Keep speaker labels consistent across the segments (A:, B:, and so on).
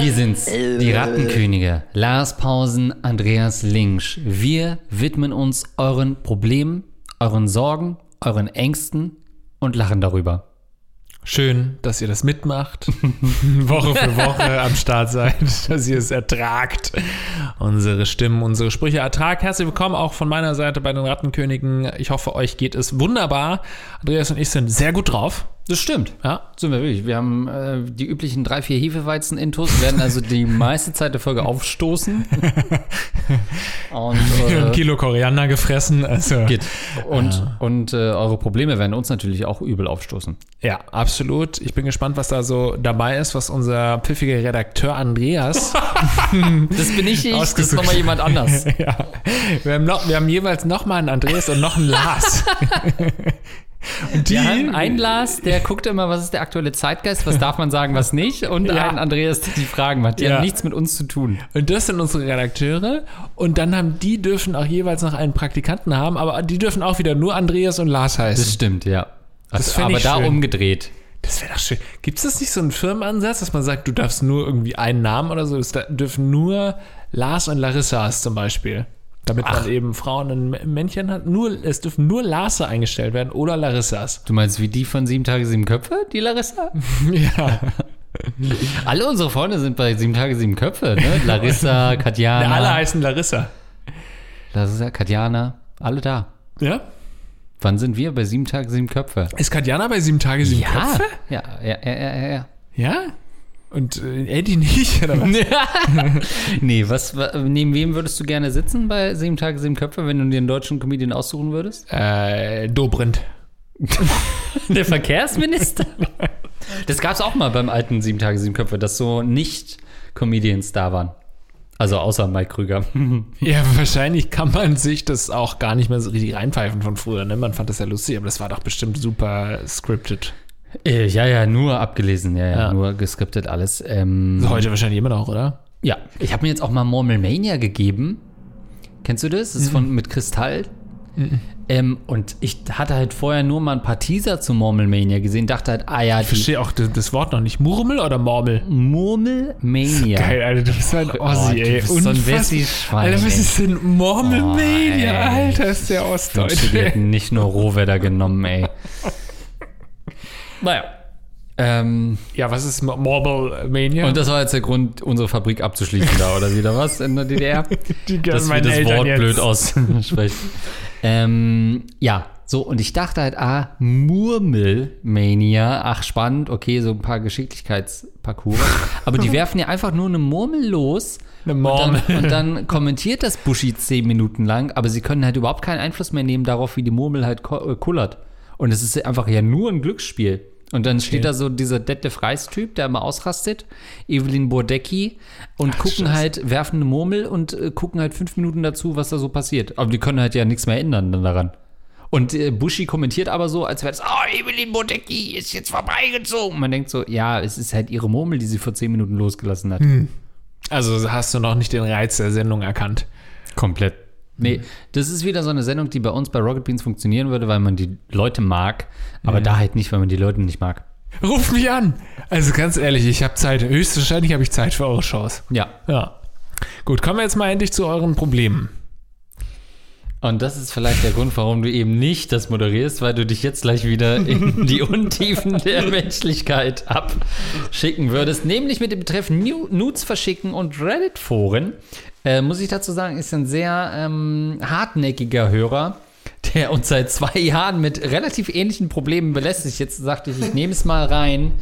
A: Wir sind's, die Rattenkönige. Lars Pausen, Andreas Linksch. Wir widmen uns euren Problemen, euren Sorgen, euren Ängsten und lachen darüber.
B: Schön, dass ihr das mitmacht, Woche für Woche am Start seid, dass ihr es ertragt. Unsere Stimmen, unsere Sprüche ertragt. Herzlich willkommen auch von meiner Seite bei den Rattenkönigen. Ich hoffe, euch geht es wunderbar. Andreas und ich sind sehr gut drauf.
A: Das stimmt.
B: Ja.
A: Sind wir wirklich. Wir haben äh, die üblichen drei, vier Hefeweizen-Intos, werden also die meiste Zeit der Folge aufstoßen. und,
B: Ein
A: äh,
B: Kilo Koriander gefressen. Also,
A: geht. Und, und äh, eure Probleme werden uns natürlich auch übel aufstoßen.
B: ja, absolut. Ich bin gespannt, was da so dabei ist, was unser pfiffiger Redakteur Andreas
A: Das bin ich, ich das ist nochmal jemand anders.
B: ja. wir, haben noch, wir haben jeweils noch mal einen Andreas und noch einen Lars. Und die,
A: Wir haben einen Lars, der guckt immer, was ist der aktuelle Zeitgeist, was darf man sagen, was nicht. Und
B: Ja.
A: einen Andreas, der die Fragen macht. Die
B: Ja.
A: haben nichts mit uns zu tun.
B: Und das sind unsere Redakteure. Und dann haben die dürfen auch jeweils noch einen Praktikanten haben, aber die dürfen auch wieder nur Andreas und Lars heißen.
A: Das stimmt, ja.
B: Das
A: Also, aber da
B: schön.
A: umgedreht.
B: Das wäre doch schön. Gibt es das nicht so einen Firmenansatz, dass man sagt, du darfst nur irgendwie einen Namen oder so? Es dürfen nur Lars und Larissas zum Beispiel. Damit man eben Frauen und Männchen hat. Nur, es dürfen nur Larsa eingestellt werden oder Larissas.
A: Du meinst wie die von Sieben Tage, Sieben Köpfe, die Larissa?
B: Ja.
A: Alle unsere Freunde sind bei Sieben Tage, Sieben Köpfe, ne? Larissa, Katjana.
B: Alle heißen Larissa.
A: Larissa, Katjana, alle da.
B: Ja?
A: Wann sind wir bei Sieben Tage, Sieben Köpfe?
B: Ist Katjana bei sieben Tage, sieben Köpfe?
A: Ja, ja, ja, ja, ja, ja.
B: Und äh, Eddie nicht? Oder was?
A: nee, was, wa- neben wem würdest du gerne sitzen bei Sieben Tage, Sieben Köpfe, wenn du dir einen deutschen Comedian aussuchen würdest?
B: äh, Dobrindt.
A: Der Verkehrsminister? Das gab es auch mal beim alten Sieben Tage, Sieben Köpfe, dass so nicht Comedians da waren. Also außer Mike Krüger.
B: Ja, wahrscheinlich kann man sich das auch gar nicht mehr so richtig reinpfeifen von früher. Ne? Man fand das ja lustig, aber das war doch bestimmt super scripted.
A: Äh, ja, ja, nur abgelesen, ja, ja,
B: Ja.
A: nur geskriptet alles. Ähm,
B: heute wahrscheinlich immer noch, oder?
A: Ja, ich habe mir jetzt auch mal Murmelmania gegeben. Kennst du das? Das ist von mit Kristall. Ähm, und ich hatte halt vorher nur mal ein paar Teaser zu Murmelmania gesehen, dachte halt, ah ja,
B: Ich verstehe auch das, das Wort noch nicht. Murmel oder Mormel?
A: Murmelmania.
B: Geil, Alter, du bist so ein
A: Oh,
B: Ossi,
A: du
B: ey.
A: bist so ein. Wessi-Schwein,
B: Alter, was ist denn Mormelmania?
A: Oh.
B: Alter, ist der
A: Ich wünschte,
B: Ostdeutsch.
A: die hätten nicht nur Rohwedder genommen, ey. Naja. Ähm,
B: Ja, was ist Mo- Mormelmania?
A: und das war jetzt der Grund, unsere Fabrik abzuschließen da, oder wieder was in der DDR?
B: die
A: dass wir das
B: Eltern
A: Wort
B: jetzt-
A: blöd aussprechen. ähm, ja, so, und ich dachte halt, ah, Murmelmania, ach spannend, okay, so ein paar Geschicklichkeitsparcours. Aber die werfen ja einfach nur eine Murmel los.
B: Eine
A: Und
B: Mormel.
A: dann, und dann kommentiert das Buschi zehn Minuten lang, aber sie können halt überhaupt keinen Einfluss mehr nehmen darauf, wie die Murmel halt äh, kullert. Und es ist einfach ja nur ein Glücksspiel. Und dann steht da so dieser Detlef Reis-Typ, der immer ausrastet, Evelyn Bordecki, und gucken
B: Scheiße.
A: halt, werfen eine Murmel und äh, gucken halt fünf Minuten dazu, was da so passiert. Aber die können halt ja nichts mehr ändern dann daran. Und äh, Buschi kommentiert aber so, als wäre es, oh, Evelyn Bordecki ist jetzt vorbeigezogen. Man denkt so, ja, es ist halt ihre Murmel, die sie vor zehn Minuten losgelassen hat.
B: Also hast du noch nicht den Reiz der Sendung erkannt.
A: Komplett. Nee, das ist wieder so eine Sendung, die bei uns bei Rocket Beans funktionieren würde, weil man die Leute mag, aber da halt nicht, weil man die Leute nicht mag.
B: Ruf mich an! Also ganz ehrlich, ich habe Zeit. Höchstwahrscheinlich habe ich Zeit für eure Shows.
A: Ja.
B: Ja. Gut, kommen wir jetzt mal endlich zu euren Problemen.
A: Und das ist vielleicht der Grund, warum du eben nicht das moderierst, weil du dich jetzt gleich wieder in die Untiefen der Menschlichkeit abschicken würdest. Nämlich mit dem Betreff Nu- Nudes verschicken und Reddit-Foren. Äh, muss ich dazu sagen, ist ein sehr ähm, hartnäckiger Hörer, der uns seit zwei Jahren mit relativ ähnlichen Problemen belästigt. Jetzt sagte ich, ich nehme es mal rein,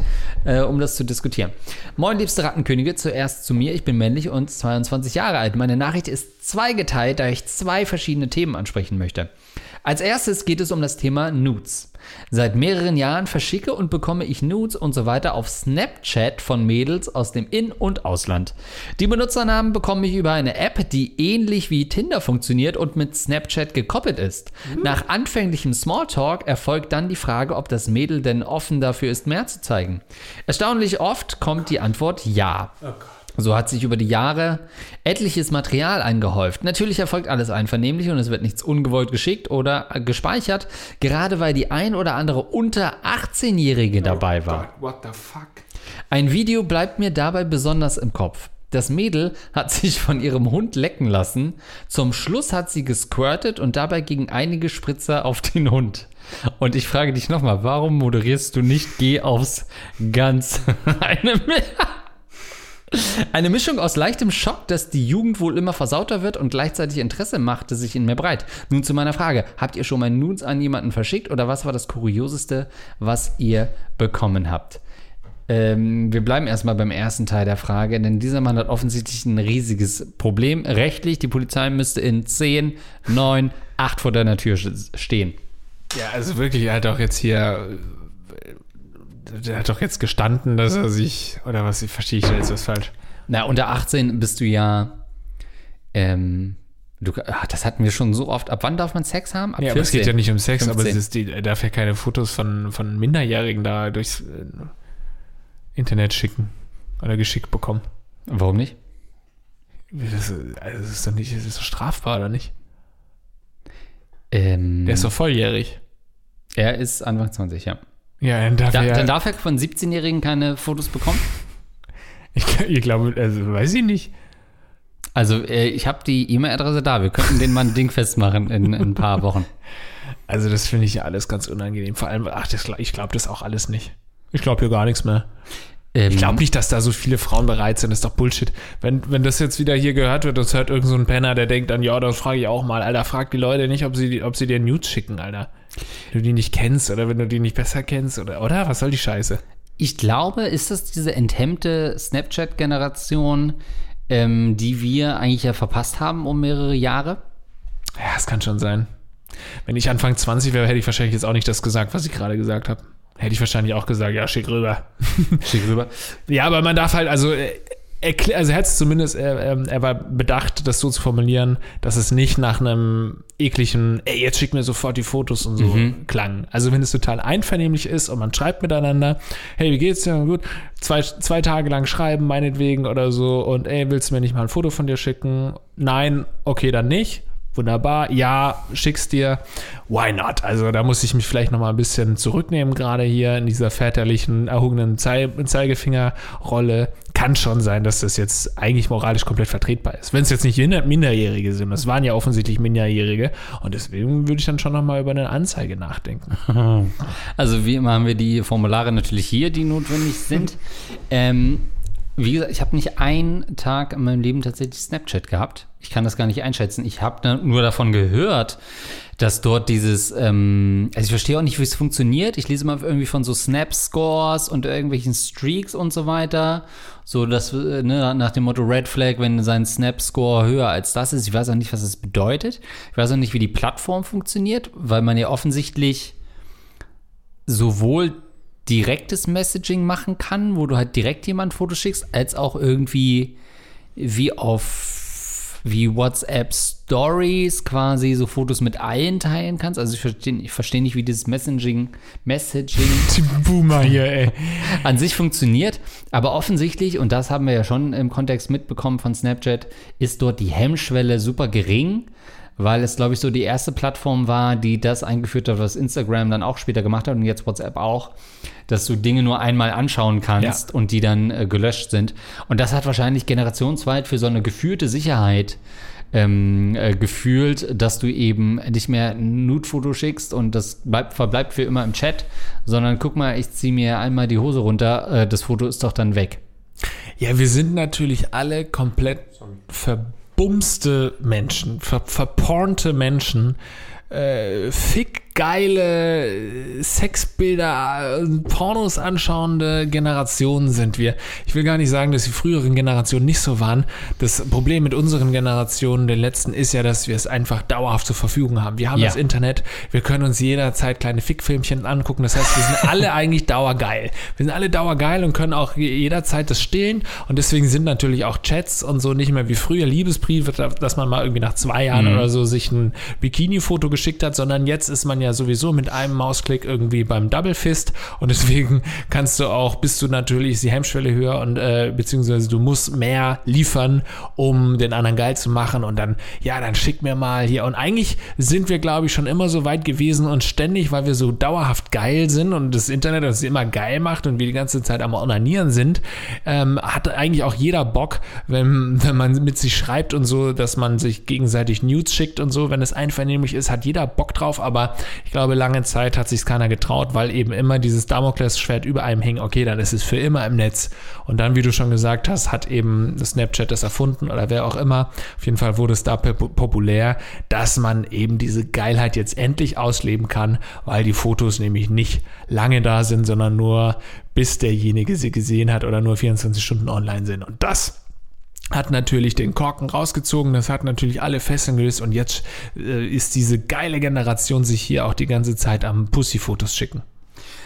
A: äh, um das zu diskutieren. Moin, liebste Rattenkönige, zuerst zu mir. Ich bin männlich und 22 Jahre alt. Meine Nachricht ist zweigeteilt, da ich zwei verschiedene Themen ansprechen möchte. Als erstes geht es um das Thema Nudes. Seit mehreren Jahren verschicke und bekomme ich Nudes und so weiter auf Snapchat von Mädels aus dem In- und Ausland. Die Benutzernamen bekomme ich über eine App, die ähnlich wie Tinder funktioniert und mit Snapchat gekoppelt ist. Nach anfänglichem Smalltalk erfolgt dann die Frage, ob das Mädel denn offen dafür ist, mehr zu zeigen. Erstaunlich oft kommt die Antwort ja. So hat sich über die Jahre etliches Material eingehäuft. Natürlich erfolgt alles einvernehmlich und es wird nichts ungewollt geschickt oder gespeichert, gerade weil die ein oder andere unter 18-Jährige dabei war.
B: What the fuck?
A: Ein Video bleibt mir dabei besonders im Kopf. Das Mädel hat sich von ihrem Hund lecken lassen. Zum Schluss hat sie gesquirtet und dabei gegen einige Spritzer auf den Hund. Und ich frage dich nochmal, warum moderierst du nicht Geh aufs Ganz? Eine, eine Mischung aus leichtem Schock, dass die Jugend wohl immer versauter wird und gleichzeitig Interesse machte sich in mir breit. Nun zu meiner Frage. Habt ihr schon mal Nudes an jemanden verschickt oder was war das Kurioseste, was ihr bekommen habt? Ähm, wir bleiben erstmal beim ersten Teil der Frage, denn dieser Mann hat offensichtlich ein riesiges Problem. Rechtlich, die Polizei müsste in 10, 9, 8 vor deiner Tür stehen.
B: Ja, also wirklich, er hat auch jetzt hier. Der hat doch jetzt gestanden, dass er sich. Oder was, verstehe ich da jetzt was falsch?
A: Na, unter 18 bist du ja. Ähm, du, ach, das hatten wir schon so oft. Ab wann darf man Sex haben? Ab
B: Ja, aber es geht ja nicht um Sex,
A: 15.
B: aber es ist die, er darf ja keine Fotos von, von Minderjährigen da durchs äh, Internet schicken oder geschickt bekommen.
A: Warum nicht?
B: Das, ist- also das ist doch nicht, das ist doch strafbar, oder nicht?
A: Ähm,
B: Der ist doch volljährig.
A: er ist Anfang 20, ja.
B: Ja, dann darf
A: Da,
B: er.
A: Dann darf er von 17-Jährigen keine Fotos bekommen?
B: ich, ich glaube, also weiß ich nicht.
A: Also, äh, ich habe die E-Mail-Adresse da. Wir könnten den mal ein Ding festmachen in, in ein paar Wochen.
B: Also das finde ich ja alles ganz unangenehm. Vor allem, ach, das, ich glaube das auch alles nicht. Ich glaube hier gar nichts mehr.
A: Ähm,
B: Ich glaube nicht, dass da so viele Frauen bereit sind. Das ist doch Bullshit. Wenn, wenn das jetzt wieder hier gehört wird, das hört irgend so ein Penner, der denkt dann, ja, das frage ich auch mal. Alter, frag die Leute nicht, ob sie, ob sie dir Nudes schicken, Alter. Wenn du die nicht kennst oder wenn du die nicht besser kennst oder, oder? Was soll die Scheiße?
A: Ich glaube, ist das diese enthemmte Snapchat-Generation, ähm, die wir eigentlich ja verpasst haben um mehrere Jahre?
B: Ja, das kann schon sein. Wenn ich Anfang 20 wäre, hätte ich wahrscheinlich jetzt auch nicht das gesagt, was ich gerade gesagt habe. Hätte ich wahrscheinlich auch gesagt, ja, schick rüber.
A: Schick rüber.
B: Ja, aber man darf halt, also, äh, erklär, also er hat es zumindest, er, er war bedacht, das so zu formulieren, dass es nicht nach einem ekligen, ey, jetzt schick mir sofort die Fotos und so klang. Also wenn es total einvernehmlich ist und man schreibt miteinander, hey, wie geht's dir? Gut, zwei, zwei Tage lang schreiben, meinetwegen oder so, und ey, willst du mir nicht mal ein Foto von dir schicken? Nein, okay, dann nicht. Wunderbar, ja, schick's dir. Why not? Also da muss ich mich vielleicht noch mal ein bisschen zurücknehmen, gerade hier in dieser väterlichen, erhobenen Zei Zeigefingerrolle. Kann schon sein, dass das jetzt eigentlich moralisch komplett vertretbar ist. Wenn es jetzt nicht Minder- Minderjährige sind. Das waren ja offensichtlich Minderjährige. Und deswegen würde ich dann schon noch mal über eine Anzeige nachdenken.
A: Also wie immer haben wir die Formulare natürlich hier, die notwendig sind. ähm, wie gesagt, ich habe nicht einen Tag in meinem Leben tatsächlich Snapchat gehabt. Ich kann das gar nicht einschätzen. Ich habe nur davon gehört, dass dort dieses, ähm, also ich verstehe auch nicht, wie es funktioniert. Ich lese mal irgendwie von so Snap-Scores und irgendwelchen Streaks und so weiter. So, dass, äh, ne, nach dem Motto Red Flag, wenn sein Snap-Score höher als das ist. Ich weiß auch nicht, was das bedeutet. Ich weiß auch nicht, wie die Plattform funktioniert, weil man ja offensichtlich sowohl direktes Messaging machen kann, wo du halt direkt jemand Fotos schickst, als auch irgendwie wie auf wie WhatsApp Stories quasi so Fotos mit allen teilen kannst. Also ich verstehe ich verstehe nicht, wie dieses Messaging, Messaging
B: Boomer hier, ey.
A: an sich funktioniert, aber offensichtlich, und das haben wir ja schon im Kontext mitbekommen von Snapchat, ist dort die Hemmschwelle super gering, weil es, glaube ich, so die erste Plattform war, die das eingeführt hat, was Instagram dann auch später gemacht hat und jetzt WhatsApp auch, dass du Dinge nur einmal anschauen kannst
B: Ja.
A: und die dann äh, gelöscht sind. Und das hat wahrscheinlich generationsweit für so eine gefühlte Sicherheit ähm, äh, gefühlt, dass du eben nicht mehr ein Nude-Foto schickst und das bleibt, verbleibt für immer im Chat, sondern guck mal, ich ziehe mir einmal die Hose runter, äh, das Foto ist doch dann weg.
B: Ja, wir sind natürlich alle komplett verbumste Menschen, ver verpornte Menschen, äh, fickgeile Sexbilder, äh, Pornos anschauende Generationen sind wir. Ich will gar nicht sagen, dass die früheren Generationen nicht so waren. Das Problem mit unseren Generationen, den letzten, ist ja, dass wir es einfach dauerhaft zur Verfügung haben. Wir haben
A: Ja.
B: das Internet, wir können uns jederzeit kleine Fickfilmchen angucken. Das heißt, wir sind alle eigentlich dauergeil. Wir sind alle dauergeil und können auch je- jederzeit das stillen. Und deswegen sind natürlich auch Chats und so nicht mehr wie früher Liebesbriefe, dass man mal irgendwie nach zwei Jahren oder so sich ein Bikini-Foto geschickt hat, sondern jetzt ist man ja ja sowieso mit einem Mausklick irgendwie beim Double Fist. Und deswegen kannst du auch, bist du natürlich die Hemmschwelle höher und äh, beziehungsweise du musst mehr liefern, um den anderen geil zu machen. Und dann, ja, dann schick mir mal hier. Und eigentlich sind wir, glaube ich, schon immer so weit gewesen und ständig, weil wir so dauerhaft geil sind und das Internet uns immer geil macht und wir die ganze Zeit am Onanieren sind, ähm, hat eigentlich auch jeder Bock, wenn, wenn man mit sich schreibt und so, dass man sich gegenseitig Nudes schickt und so, wenn es einvernehmlich ist, hat jeder Bock drauf, aber ich glaube, lange Zeit hat sich keiner getraut, weil eben immer dieses Damoklesschwert über einem hing, okay, dann ist es für immer im Netz. Und dann, wie du schon gesagt hast, hat eben Snapchat das erfunden oder wer auch immer. Auf jeden Fall wurde es da populär, dass man eben diese Geilheit jetzt endlich ausleben kann, weil die Fotos nämlich nicht lange da sind, sondern nur bis derjenige sie gesehen hat oder nur 24 Stunden online sind. Und das hat natürlich den Korken rausgezogen, das hat natürlich alle Fesseln gelöst und jetzt äh, ist diese geile Generation sich hier auch die ganze Zeit am Pussy-Fotos schicken.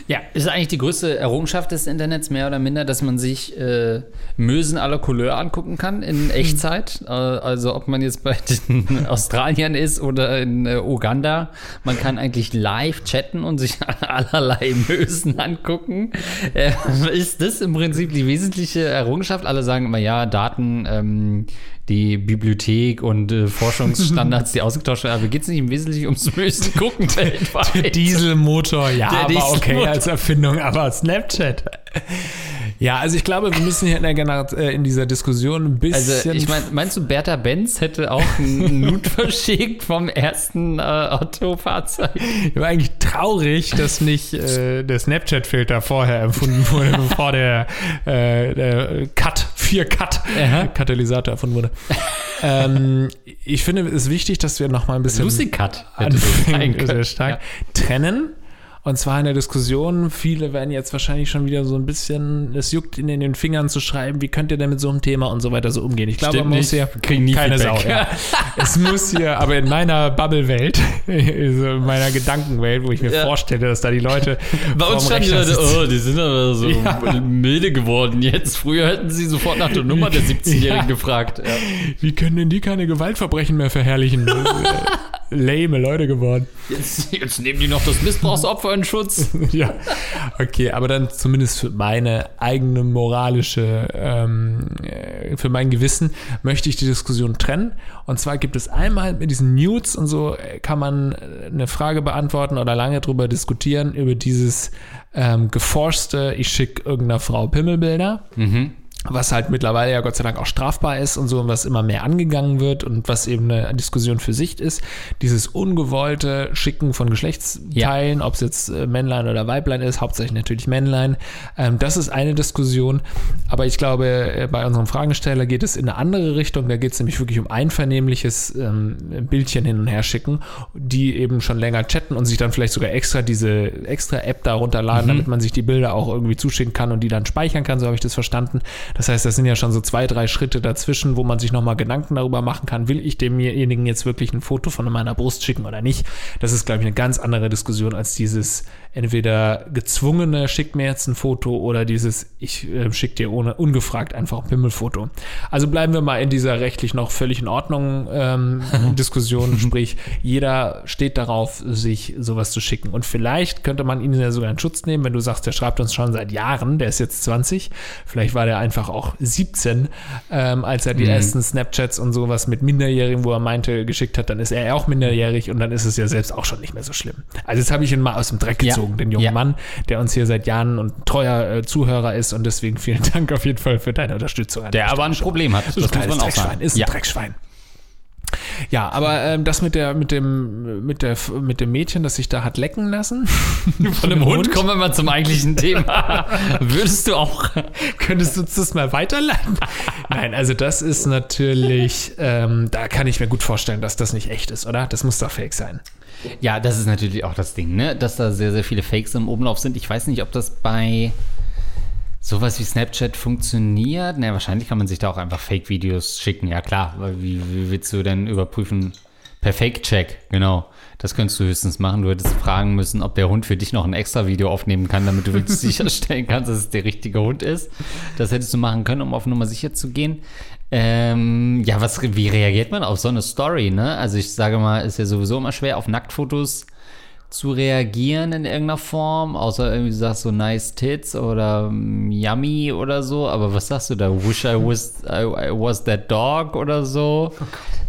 A: Ja, ist eigentlich die größte Errungenschaft des Internets, mehr oder minder, dass man sich äh, Mösen aller Couleur angucken kann in Echtzeit. Äh, also ob man jetzt bei den Australiern ist oder in äh, Uganda. Man kann eigentlich live chatten und sich allerlei Mösen angucken. Äh, ist das im Prinzip die wesentliche Errungenschaft? Alle sagen immer, ja, Daten ähm, die Bibliothek und äh, Forschungsstandards, die ausgetauscht werden. Aber geht es nicht im Wesentlichen ums Müssen gucken
B: weltweit? Der Dieselmotor, ja, Der aber Dieselmotor. okay als Erfindung, aber Snapchat. Ja, also ich glaube, wir müssen hier in, der äh, in dieser Diskussion ein bisschen. Also
A: ich meine, meinst du, Bertha Benz hätte auch einen Nut verschickt vom ersten äh, Autofahrzeug?
B: War eigentlich traurig, dass nicht äh, der Snapchat-Filter vorher empfunden wurde, bevor der, äh, der Cut, 4-Cut-Katalysator erfunden wurde. ähm, ich finde es ist wichtig, dass wir noch mal ein bisschen.
A: Lucy Cut.
B: Sehr stark. Ja. Trennen und zwar in der Diskussion, viele werden jetzt wahrscheinlich schon wieder so ein bisschen, es juckt ihnen in den Fingern zu schreiben, wie könnt ihr denn mit so einem Thema und so weiter so umgehen. Ich glaube, man muss hier keine Sau. Ja. es muss hier, aber in meiner Bubble-Welt, in meiner Gedankenwelt, wo ich mir ja. vorstelle, dass da die Leute.
A: Bei uns standen die Leute, oh, die sind aber so ja. milde geworden jetzt. Früher hätten sie sofort nach der Nummer der 17-Jährigen gefragt.
B: Wie können denn die keine Gewaltverbrechen mehr verherrlichen? Lame Leute geworden.
A: Jetzt, jetzt, nehmen die noch das Missbrauchsopfer in Schutz.
B: ja, okay, aber dann zumindest für meine eigene moralische, ähm, äh, für mein Gewissen möchte ich die Diskussion trennen. Und zwar gibt es einmal mit diesen Nudes und so äh, kann man eine Frage beantworten oder lange drüber diskutieren über dieses ähm, geforste, ich schicke irgendeiner Frau Pimmelbilder. Mhm was halt mittlerweile ja Gott sei Dank auch strafbar ist und so und was immer mehr angegangen wird und was eben eine Diskussion für sich ist. Dieses ungewollte Schicken von Geschlechtsteilen, ja. ob es jetzt äh, Männlein oder Weiblein ist, hauptsächlich natürlich Männlein. Ähm, das ist eine Diskussion. Aber ich glaube, äh, bei unserem Fragesteller geht es in eine andere Richtung. Da geht es nämlich wirklich um einvernehmliches ähm, Bildchen hin und her schicken, die eben schon länger chatten und sich dann vielleicht sogar extra diese extra App da runterladen, mhm. damit man sich die Bilder auch irgendwie zuschicken kann und die dann speichern kann. So habe ich das verstanden. Das heißt, das sind ja schon so zwei, drei Schritte dazwischen, wo man sich nochmal Gedanken darüber machen kann, will ich demjenigen jetzt wirklich ein Foto von meiner Brust schicken oder nicht. Das ist, glaube ich, eine ganz andere Diskussion als dieses entweder gezwungene, schick mir jetzt ein Foto oder dieses, ich äh, schick dir ohne ungefragt einfach ein Pimmelfoto. Also bleiben wir mal in dieser rechtlich noch völlig in Ordnung ähm, Diskussion, sprich, jeder steht darauf, sich sowas zu schicken. Und vielleicht könnte man ihn ja sogar in Schutz nehmen, wenn du sagst, der schreibt uns schon seit Jahren, der ist jetzt 20, vielleicht war der einfach auch 17, ähm, als er die mhm. ersten Snapchats und sowas mit Minderjährigen, wo er meinte, geschickt hat, dann ist er auch minderjährig und dann ist es ja selbst auch schon nicht mehr so schlimm. Also jetzt habe ich ihn mal aus dem Dreck gezogen. Ja gezogen, den jungen ja. Mann, der uns hier seit Jahren und treuer äh, Zuhörer ist und deswegen vielen Dank auf jeden Fall für deine Unterstützung.
A: Der aber ein Problem hat, das,
B: das muss man auch sagen. Ist ein ja. Dreckschwein. Ja, aber ähm, das mit der, mit dem, mit der, mit dem Mädchen, das sich da hat lecken lassen.
A: Von dem Hund, Hund kommen wir mal zum eigentlichen Thema. Würdest du auch,
B: könntest du das mal weiterleiten? Nein, also das ist natürlich, ähm, da kann ich mir gut vorstellen, dass das nicht echt ist, oder? Das muss doch fake sein.
A: Ja, das ist natürlich auch das Ding, ne? Dass da sehr, sehr viele Fakes im Umlauf sind. Ich weiß nicht, ob das bei sowas wie Snapchat funktioniert. Na, wahrscheinlich kann man sich da auch einfach Fake-Videos schicken. Ja, klar. Wie, wie willst du denn überprüfen? Per Fake-Check, genau. Das könntest du höchstens machen. Du hättest fragen müssen, ob der Hund für dich noch ein extra Video aufnehmen kann, damit du sicherstellen kannst, dass es der richtige Hund ist. Das hättest du machen können, um auf Nummer sicher zu gehen. Ähm, ja, was, wie reagiert man auf so eine Story, ne? Also ich sage mal, ist ja sowieso immer schwer, auf Nacktfotos zu reagieren in irgendeiner Form, außer irgendwie du sagst so nice tits oder mm, yummy oder so, aber was sagst du da? Wish I was, I, I was that dog oder so?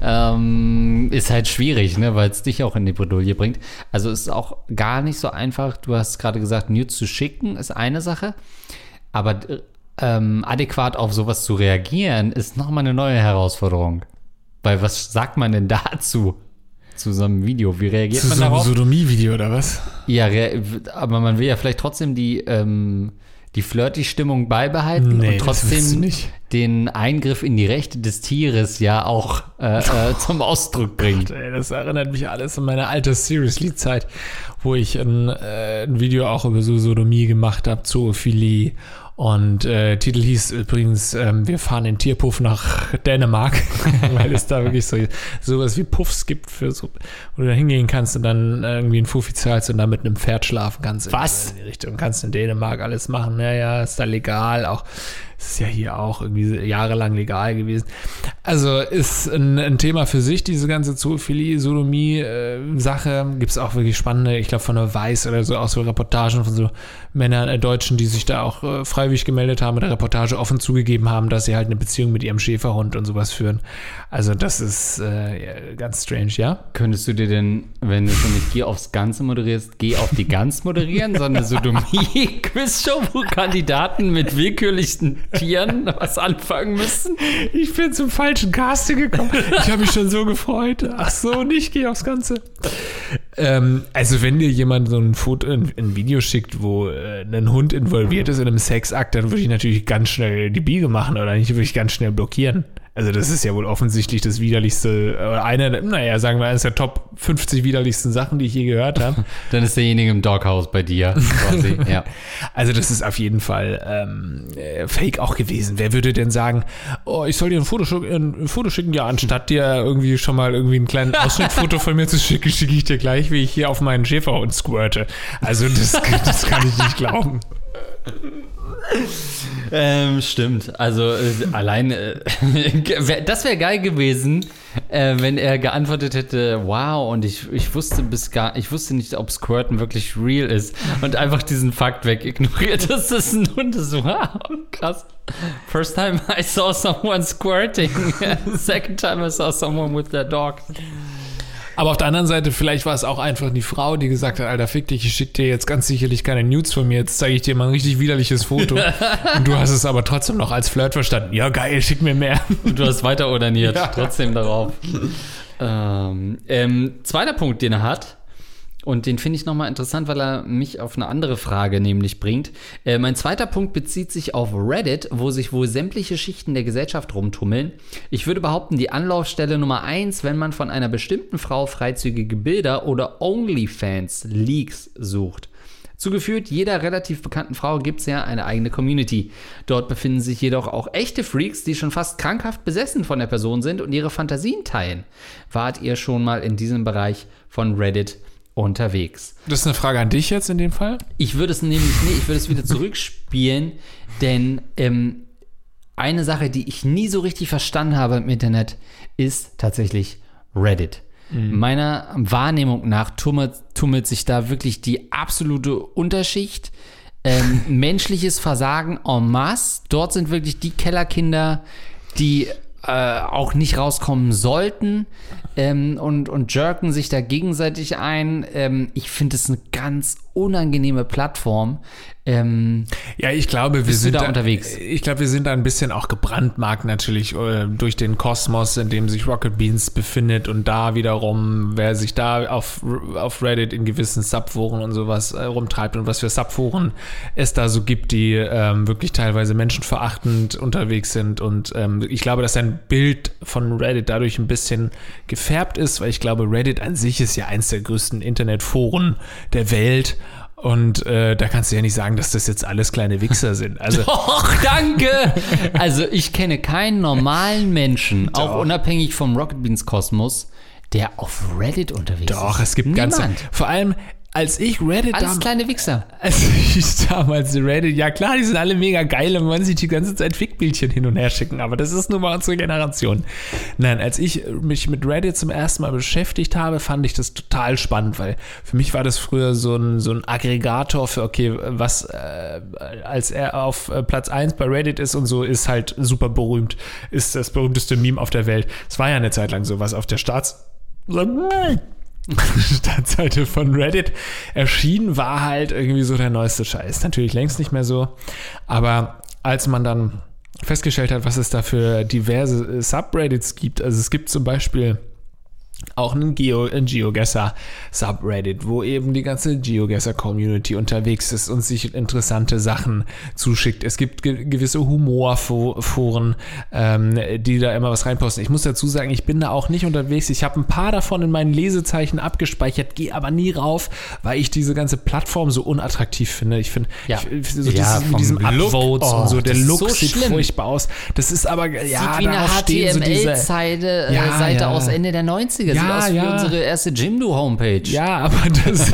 A: ähm, ist halt schwierig, ne, weil es dich auch in die Bredouille bringt. Also ist auch gar nicht so einfach. Du hast gerade gesagt, Nudes zu schicken ist eine Sache, aber ähm, adäquat auf sowas zu reagieren ist nochmal eine neue Herausforderung. Weil was sagt man denn dazu? zu so einem Video. Wie reagiert
B: Zu
A: man
B: so einem
A: darauf?
B: Sodomie-Video oder was?
A: Ja, aber man will ja vielleicht trotzdem die, ähm, die Flirty-Stimmung beibehalten
B: Nee,
A: und trotzdem den Eingriff in die Rechte des Tieres ja auch äh, äh, zum Ausdruck bringt.
B: Ey, das erinnert mich alles an meine alte Seriously-Zeit, wo ich ein, äh, ein Video auch über so Sodomie gemacht habe, Zoophilie. Und äh, Titel hieß übrigens, ähm, wir fahren in Tierpuff nach Dänemark, weil es da wirklich so sowas wie Puffs gibt, für so, wo du da hingehen kannst und dann irgendwie ein Fuffi zahlst und dann mit einem Pferd schlafen kannst.
A: Was?
B: In die Richtung. Kannst in Dänemark alles machen. Naja, ist da legal. Auch es ist ja hier auch irgendwie jahrelang legal gewesen. Also ist ein, ein Thema für sich, diese ganze Zoophilie, Sodomie-Sache. Gibt es auch wirklich spannende, ich glaube von der Weiß oder so, auch so Reportagen von so Männern, äh, Deutschen, die sich da auch äh, freiwillig gemeldet haben, in der Reportage offen zugegeben haben, dass sie halt eine Beziehung mit ihrem Schäferhund und sowas führen. Also das ist äh, ganz strange, ja?
A: Könntest du dir denn, wenn du schon nicht Geh aufs Ganze moderierst, Geh auf die Gans moderieren, sondern eine Sodomie-Quizshow, wo Kandidaten mit willkürlichsten Tieren was anfangen müssen?
B: Ich bin zum falschen Casting gekommen. Ich habe mich schon so gefreut. Ach so, nicht geh aufs Ganze. Ähm, also wenn dir jemand so ein Foto, ein, ein Video schickt, wo äh, ein Hund involviert ist in einem Sexakt, dann würde ich natürlich ganz schnell die Biege machen oder nicht, würde ich ganz schnell blockieren. Also das ist ja wohl offensichtlich das widerlichste, oder eine, der- naja, sagen wir, eines der Top 50 widerlichsten Sachen, die ich je gehört habe.
A: Dann ist derjenige im Doghouse bei dir quasi. Ja.
B: Also das ist auf jeden Fall ähm, äh, Fake auch gewesen. Wer würde denn sagen, oh, ich soll dir ein Foto, ein Foto schicken? Ja, anstatt dir irgendwie schon mal irgendwie einen kleinen Ausschnittfoto von mir zu schicken, schicke ich dir gleich, wie ich hier auf meinen Schäferhund squirte. Also das, das kann ich nicht glauben.
A: Ähm, stimmt. Also äh, allein, äh, das wäre geil gewesen, äh, wenn er geantwortet hätte, wow, und ich, ich wusste bis gar, ich wusste nicht, ob Squirten wirklich real ist und einfach diesen Fakt weg ignoriert, dass das ein Hund ist. Wow, krass. First time I saw someone squirting. Second time I saw someone with their dog.
B: Aber auf der anderen Seite, vielleicht war es auch einfach die Frau, die gesagt hat, Alter, fick dich, ich schicke dir jetzt ganz sicherlich keine Nudes von mir, jetzt zeige ich dir mal ein richtig widerliches Foto. Und du hast es aber trotzdem noch als Flirt verstanden. Ja, geil, schick mir mehr.
A: Und du hast weiter ordiniert,
B: Ja.
A: trotzdem darauf. ähm, ähm, zweiter Punkt, den er hat, und den finde ich nochmal interessant, weil er mich auf eine andere Frage nämlich bringt. Äh, mein zweiter Punkt bezieht sich auf Reddit, wo sich wohl sämtliche Schichten der Gesellschaft rumtummeln. Ich würde behaupten, die Anlaufstelle Nummer eins, wenn man von einer bestimmten Frau freizügige Bilder oder OnlyFans-Leaks sucht. Zugeführt jeder relativ bekannten Frau gibt es ja eine eigene Community. Dort befinden sich jedoch auch echte Freaks, die schon fast krankhaft besessen von der Person sind und ihre Fantasien teilen. Wart ihr schon mal in diesem Bereich von Reddit unterwegs?
B: Das ist eine Frage an dich jetzt in dem Fall.
A: Ich würde es nämlich, nee, ich würde es wieder zurückspielen, denn ähm, eine Sache, die ich nie so richtig verstanden habe im Internet, ist tatsächlich Reddit. Meiner Wahrnehmung nach tummelt, tummelt sich da wirklich die absolute Unterschicht. Ähm, menschliches Versagen en masse. Dort sind wirklich die Kellerkinder, die äh, auch nicht rauskommen sollten ähm, und, und jerken sich da gegenseitig ein. Ähm, ich finde es eine ganz unangenehme Plattform. Ähm,
B: Ja, ich glaube, wir sind
A: da unterwegs?
B: Ich glaube, wir sind da ein bisschen auch gebrandmarkt natürlich äh, durch den Kosmos, in dem sich Rocket Beans befindet und da wiederum, wer sich da auf, auf Reddit in gewissen Subforen und sowas äh, rumtreibt und was für Subforen es da so gibt, die ähm, wirklich teilweise menschenverachtend unterwegs sind und ähm, ich glaube, dass ein Bild von Reddit dadurch ein bisschen gefärbt ist, weil ich glaube, Reddit an sich ist ja eins der größten Internetforen der Welt und äh, da kannst du ja nicht sagen, dass das jetzt alles kleine Wichser sind. Also
A: Och, danke! Also ich kenne keinen normalen Menschen, auch
B: Doch.
A: unabhängig vom Rocket Beans Kosmos, der auf Reddit unterwegs ist.
B: doch, es gibt
A: Niemand.
B: ganze. Vor allem, als ich Reddit
A: Alles kleine Wichser.
B: als ich damals Reddit, ja klar, die sind alle mega geil und wollen sich die ganze Zeit Fickbildchen hin und her schicken, aber das ist nun mal unsere Generation. Nein, als ich mich mit Reddit zum ersten Mal beschäftigt habe, fand ich das total spannend, weil für mich war das früher so ein, so ein Aggregator für, okay, was äh, als er auf äh, Platz 1 bei Reddit ist und so, ist halt super berühmt, ist das berühmteste Meme auf der Welt. Es war ja eine Zeit lang so, was auf der Staats... Startseite von Reddit erschienen, war halt irgendwie so der neueste Scheiß. Natürlich längst nicht mehr so. Aber als man dann festgestellt hat, was es da für diverse Subreddits gibt, also es gibt zum Beispiel auch einen, Geo, einen GeoGuessr-Subreddit, wo eben die ganze GeoGuessr-Community unterwegs ist und sich interessante Sachen zuschickt. Es gibt ge gewisse Humorforen, ähm, die da immer was reinposten. Ich muss dazu sagen, ich bin da auch nicht unterwegs. Ich habe ein paar davon in meinen Lesezeichen abgespeichert, gehe aber nie rauf, weil ich diese ganze Plattform so unattraktiv finde. Ich finde,
A: Ja.
B: so
A: Ja,
B: dieses, mit diesem. Upvotes
A: Oh,
B: und so, der Look
A: so
B: sieht
A: schlimm.
B: furchtbar aus. Das ist aber, ja,
A: Sieht wie eine. HTML-Seite
B: Ja,
A: Seite
B: ja.
A: aus Ende der 90er. Sieht
B: Ja,
A: aus wie
B: ja.
A: unsere erste Jimdo-Homepage.
B: Ja, aber das,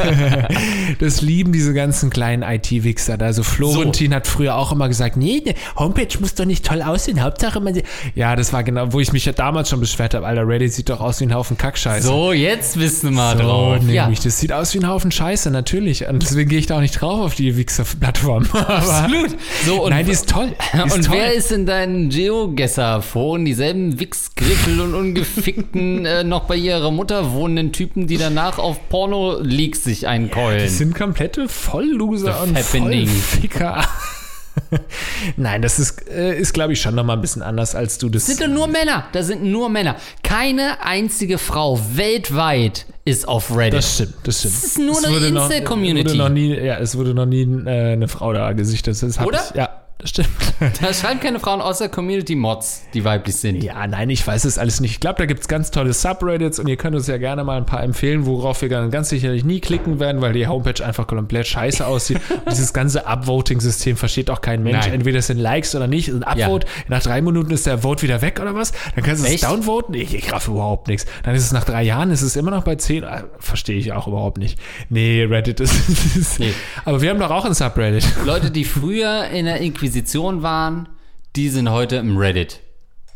B: das lieben diese ganzen kleinen IT-Wichser. da. Also Florentin hat früher auch immer gesagt, nee, eine Homepage muss doch nicht toll aussehen. Hauptsache man Ja, das war genau, wo ich mich ja damals schon beschwert habe. Alter, Reddit sieht doch aus wie ein Haufen Kackscheiße.
A: So, jetzt bist du mal
B: So,
A: drauf.
B: nämlich.
A: Ja,
B: Das sieht aus wie ein Haufen Scheiße, natürlich. Und deswegen gehe ich da auch nicht drauf auf die Wichser-Plattform.
A: Absolut. So,
B: Nein, die ist toll. Die ist
A: und
B: toll.
A: wer ist in deinen Geogesser-Foren dieselben Wichsgriffel und ungefickten, äh, noch bei ihrer Mutter wohnenden Typen, die danach auf Porno-Leaks sich einkeulen?
B: Das sind komplette Vollloser und
A: happening.
B: Vollficker. Nein, das ist, äh, ist glaube ich, schon nochmal ein bisschen anders, als du das.
A: Das sind doch nur Männer. Da sind nur Männer. Keine einzige Frau weltweit ist auf Reddit.
B: Das stimmt, das stimmt.
A: Das ist nur
B: Es
A: eine
B: nie, Ja, es wurde noch nie äh, eine Frau da gesichtet. Das
A: Oder?
B: Ich, ja, das stimmt.
A: da schreiben keine Frauen außer Community-Mods, die weiblich sind.
B: Ja, nein, ich weiß es alles nicht. Ich glaube, da gibt es ganz tolle Subreddits und ihr könnt uns ja gerne mal ein paar empfehlen, worauf wir dann ganz sicherlich nie klicken werden, weil die Homepage einfach komplett scheiße aussieht. und dieses ganze Upvoting-System versteht auch kein Mensch.
A: Nein.
B: Entweder es sind Likes oder nicht. Ein Upvote, nach drei Minuten ist der Vote wieder weg oder was? Dann kannst du es
A: Echt?
B: downvoten. Ich, ich raff überhaupt nichts. Dann ist es nach drei Jahren, ist es immer noch bei zehn. Ah, Verstehe ich auch überhaupt nicht. Nee, Reddit ist. ist
A: Nee.
B: Aber wir haben doch auch ein Subreddit.
A: Leute, die früher in der Inquisition waren, die sind heute im Reddit.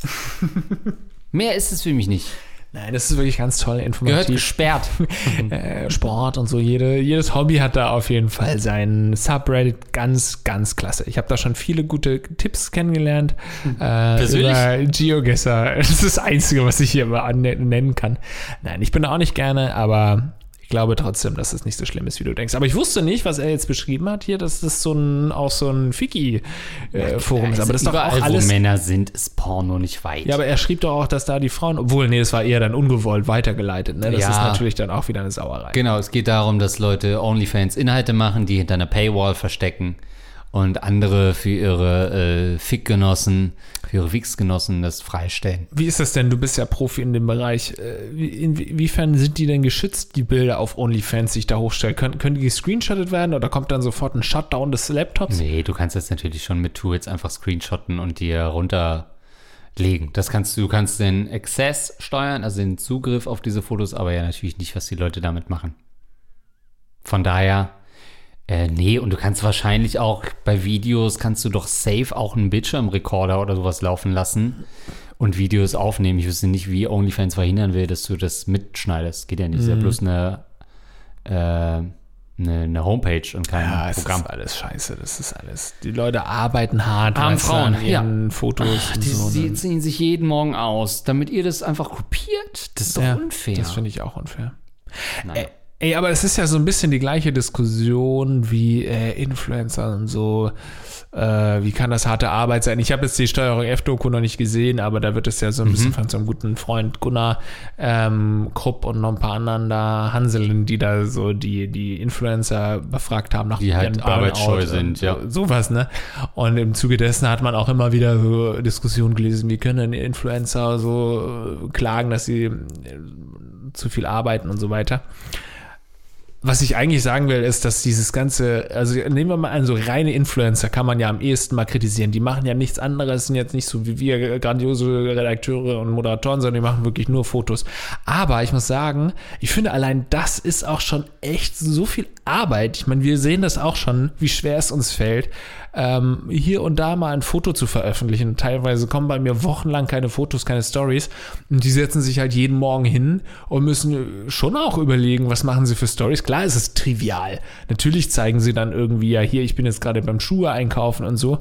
A: Mehr ist es für mich nicht.
B: Nein, das ist wirklich ganz toll,
A: Gehört
B: informativ.
A: gesperrt.
B: äh, Sport und so. Jede, jedes Hobby hat da auf jeden Fall seinen Subreddit ganz, ganz klasse. Ich habe da schon viele gute Tipps kennengelernt. Äh,
A: Persönlich?
B: Über GeoGuessr. Das ist das Einzige, was ich hier mal nennen kann. Nein, ich bin da auch nicht gerne, aber ich glaube trotzdem, dass es nicht so schlimm ist, wie du denkst. Aber ich wusste nicht, was er jetzt beschrieben hat hier, dass das so ein, auch so ein Fiki-Forum ist. Aber das ist doch auch alles
A: wo Männer sind, ist Porno nicht weit.
B: ja, aber er schrieb doch auch, dass da die Frauen, obwohl, nee, das war eher dann ungewollt weitergeleitet. Ne? Das
A: Ja.
B: ist natürlich dann auch wieder eine Sauerei.
A: Genau, es geht darum, dass Leute OnlyFans Inhalte machen, die hinter einer Paywall verstecken und andere für ihre äh, Fickgenossen, für ihre Fixgenossen das freistellen.
B: Wie ist das denn? Du bist ja Profi in dem Bereich. Äh, wie- Inwiefern sind die denn geschützt, die Bilder auf OnlyFans, die ich da hochstelle? Können, können die gescreenshottet werden oder kommt dann sofort ein Shutdown des Laptops?
A: Nee, du kannst das natürlich schon mit Tools einfach screenshotten und dir runterlegen. Das kannst du, du kannst den Access steuern, also den Zugriff auf diese Fotos, aber ja natürlich nicht, was die Leute damit machen. Von daher, äh, nee, und du kannst wahrscheinlich auch bei Videos kannst du doch safe auch einen Bildschirmrekorder oder sowas laufen lassen und Videos aufnehmen. Ich wüsste nicht, wie OnlyFans verhindern will, dass du das mitschneidest. Geht ja nicht. Ist ja bloß eine, äh, eine, eine Homepage und kein
B: Ja,
A: Programm.
B: ist alles scheiße. Das ist alles. Die Leute arbeiten hart
A: Armen Frauen,
B: ihren Fotos. und
A: Die,
B: so,
A: sie
B: ne?
A: ziehen sich jeden Morgen aus, damit ihr das einfach kopiert. Das ist doch
B: Ja,
A: unfair.
B: Das finde ich auch unfair.
A: Naja.
B: Ey, aber es ist ja so ein bisschen die gleiche Diskussion wie äh, Influencer und so. Äh, wie kann das harte Arbeit sein? Ich habe jetzt die Steuerung F-Doku noch nicht gesehen, aber da wird es ja so ein
A: Mhm.
B: bisschen von so einem guten Freund Gunnar ähm, Krupp und noch ein paar anderen da Hanseln, die da so die, die Influencer befragt haben nach
A: Die halt arbeitsscheu sind, ja.
B: so- Sowas, ne? Und im Zuge dessen hat man auch immer wieder so Diskussionen gelesen, wie können Influencer so äh, klagen, dass sie äh, zu viel arbeiten und so weiter. Was ich eigentlich sagen will, ist, dass dieses ganze, also nehmen wir mal an, so reine Influencer kann man ja am ehesten mal kritisieren. Die machen ja nichts anderes, sind jetzt nicht so wie wir grandiose Redakteure und Moderatoren, sondern die machen wirklich nur Fotos. Aber ich muss sagen, ich finde allein das ist auch schon echt so viel Arbeit. Ich meine, wir sehen das auch schon, wie schwer es uns fällt, ähm, hier und da mal ein Foto zu veröffentlichen. Teilweise kommen bei mir wochenlang keine Fotos, keine Stories. Und die setzen sich halt jeden Morgen hin und müssen schon auch überlegen, was machen sie für Stories. Klar ist es trivial. Natürlich zeigen sie dann irgendwie, ja, hier, ich bin jetzt gerade beim Schuhe einkaufen und so.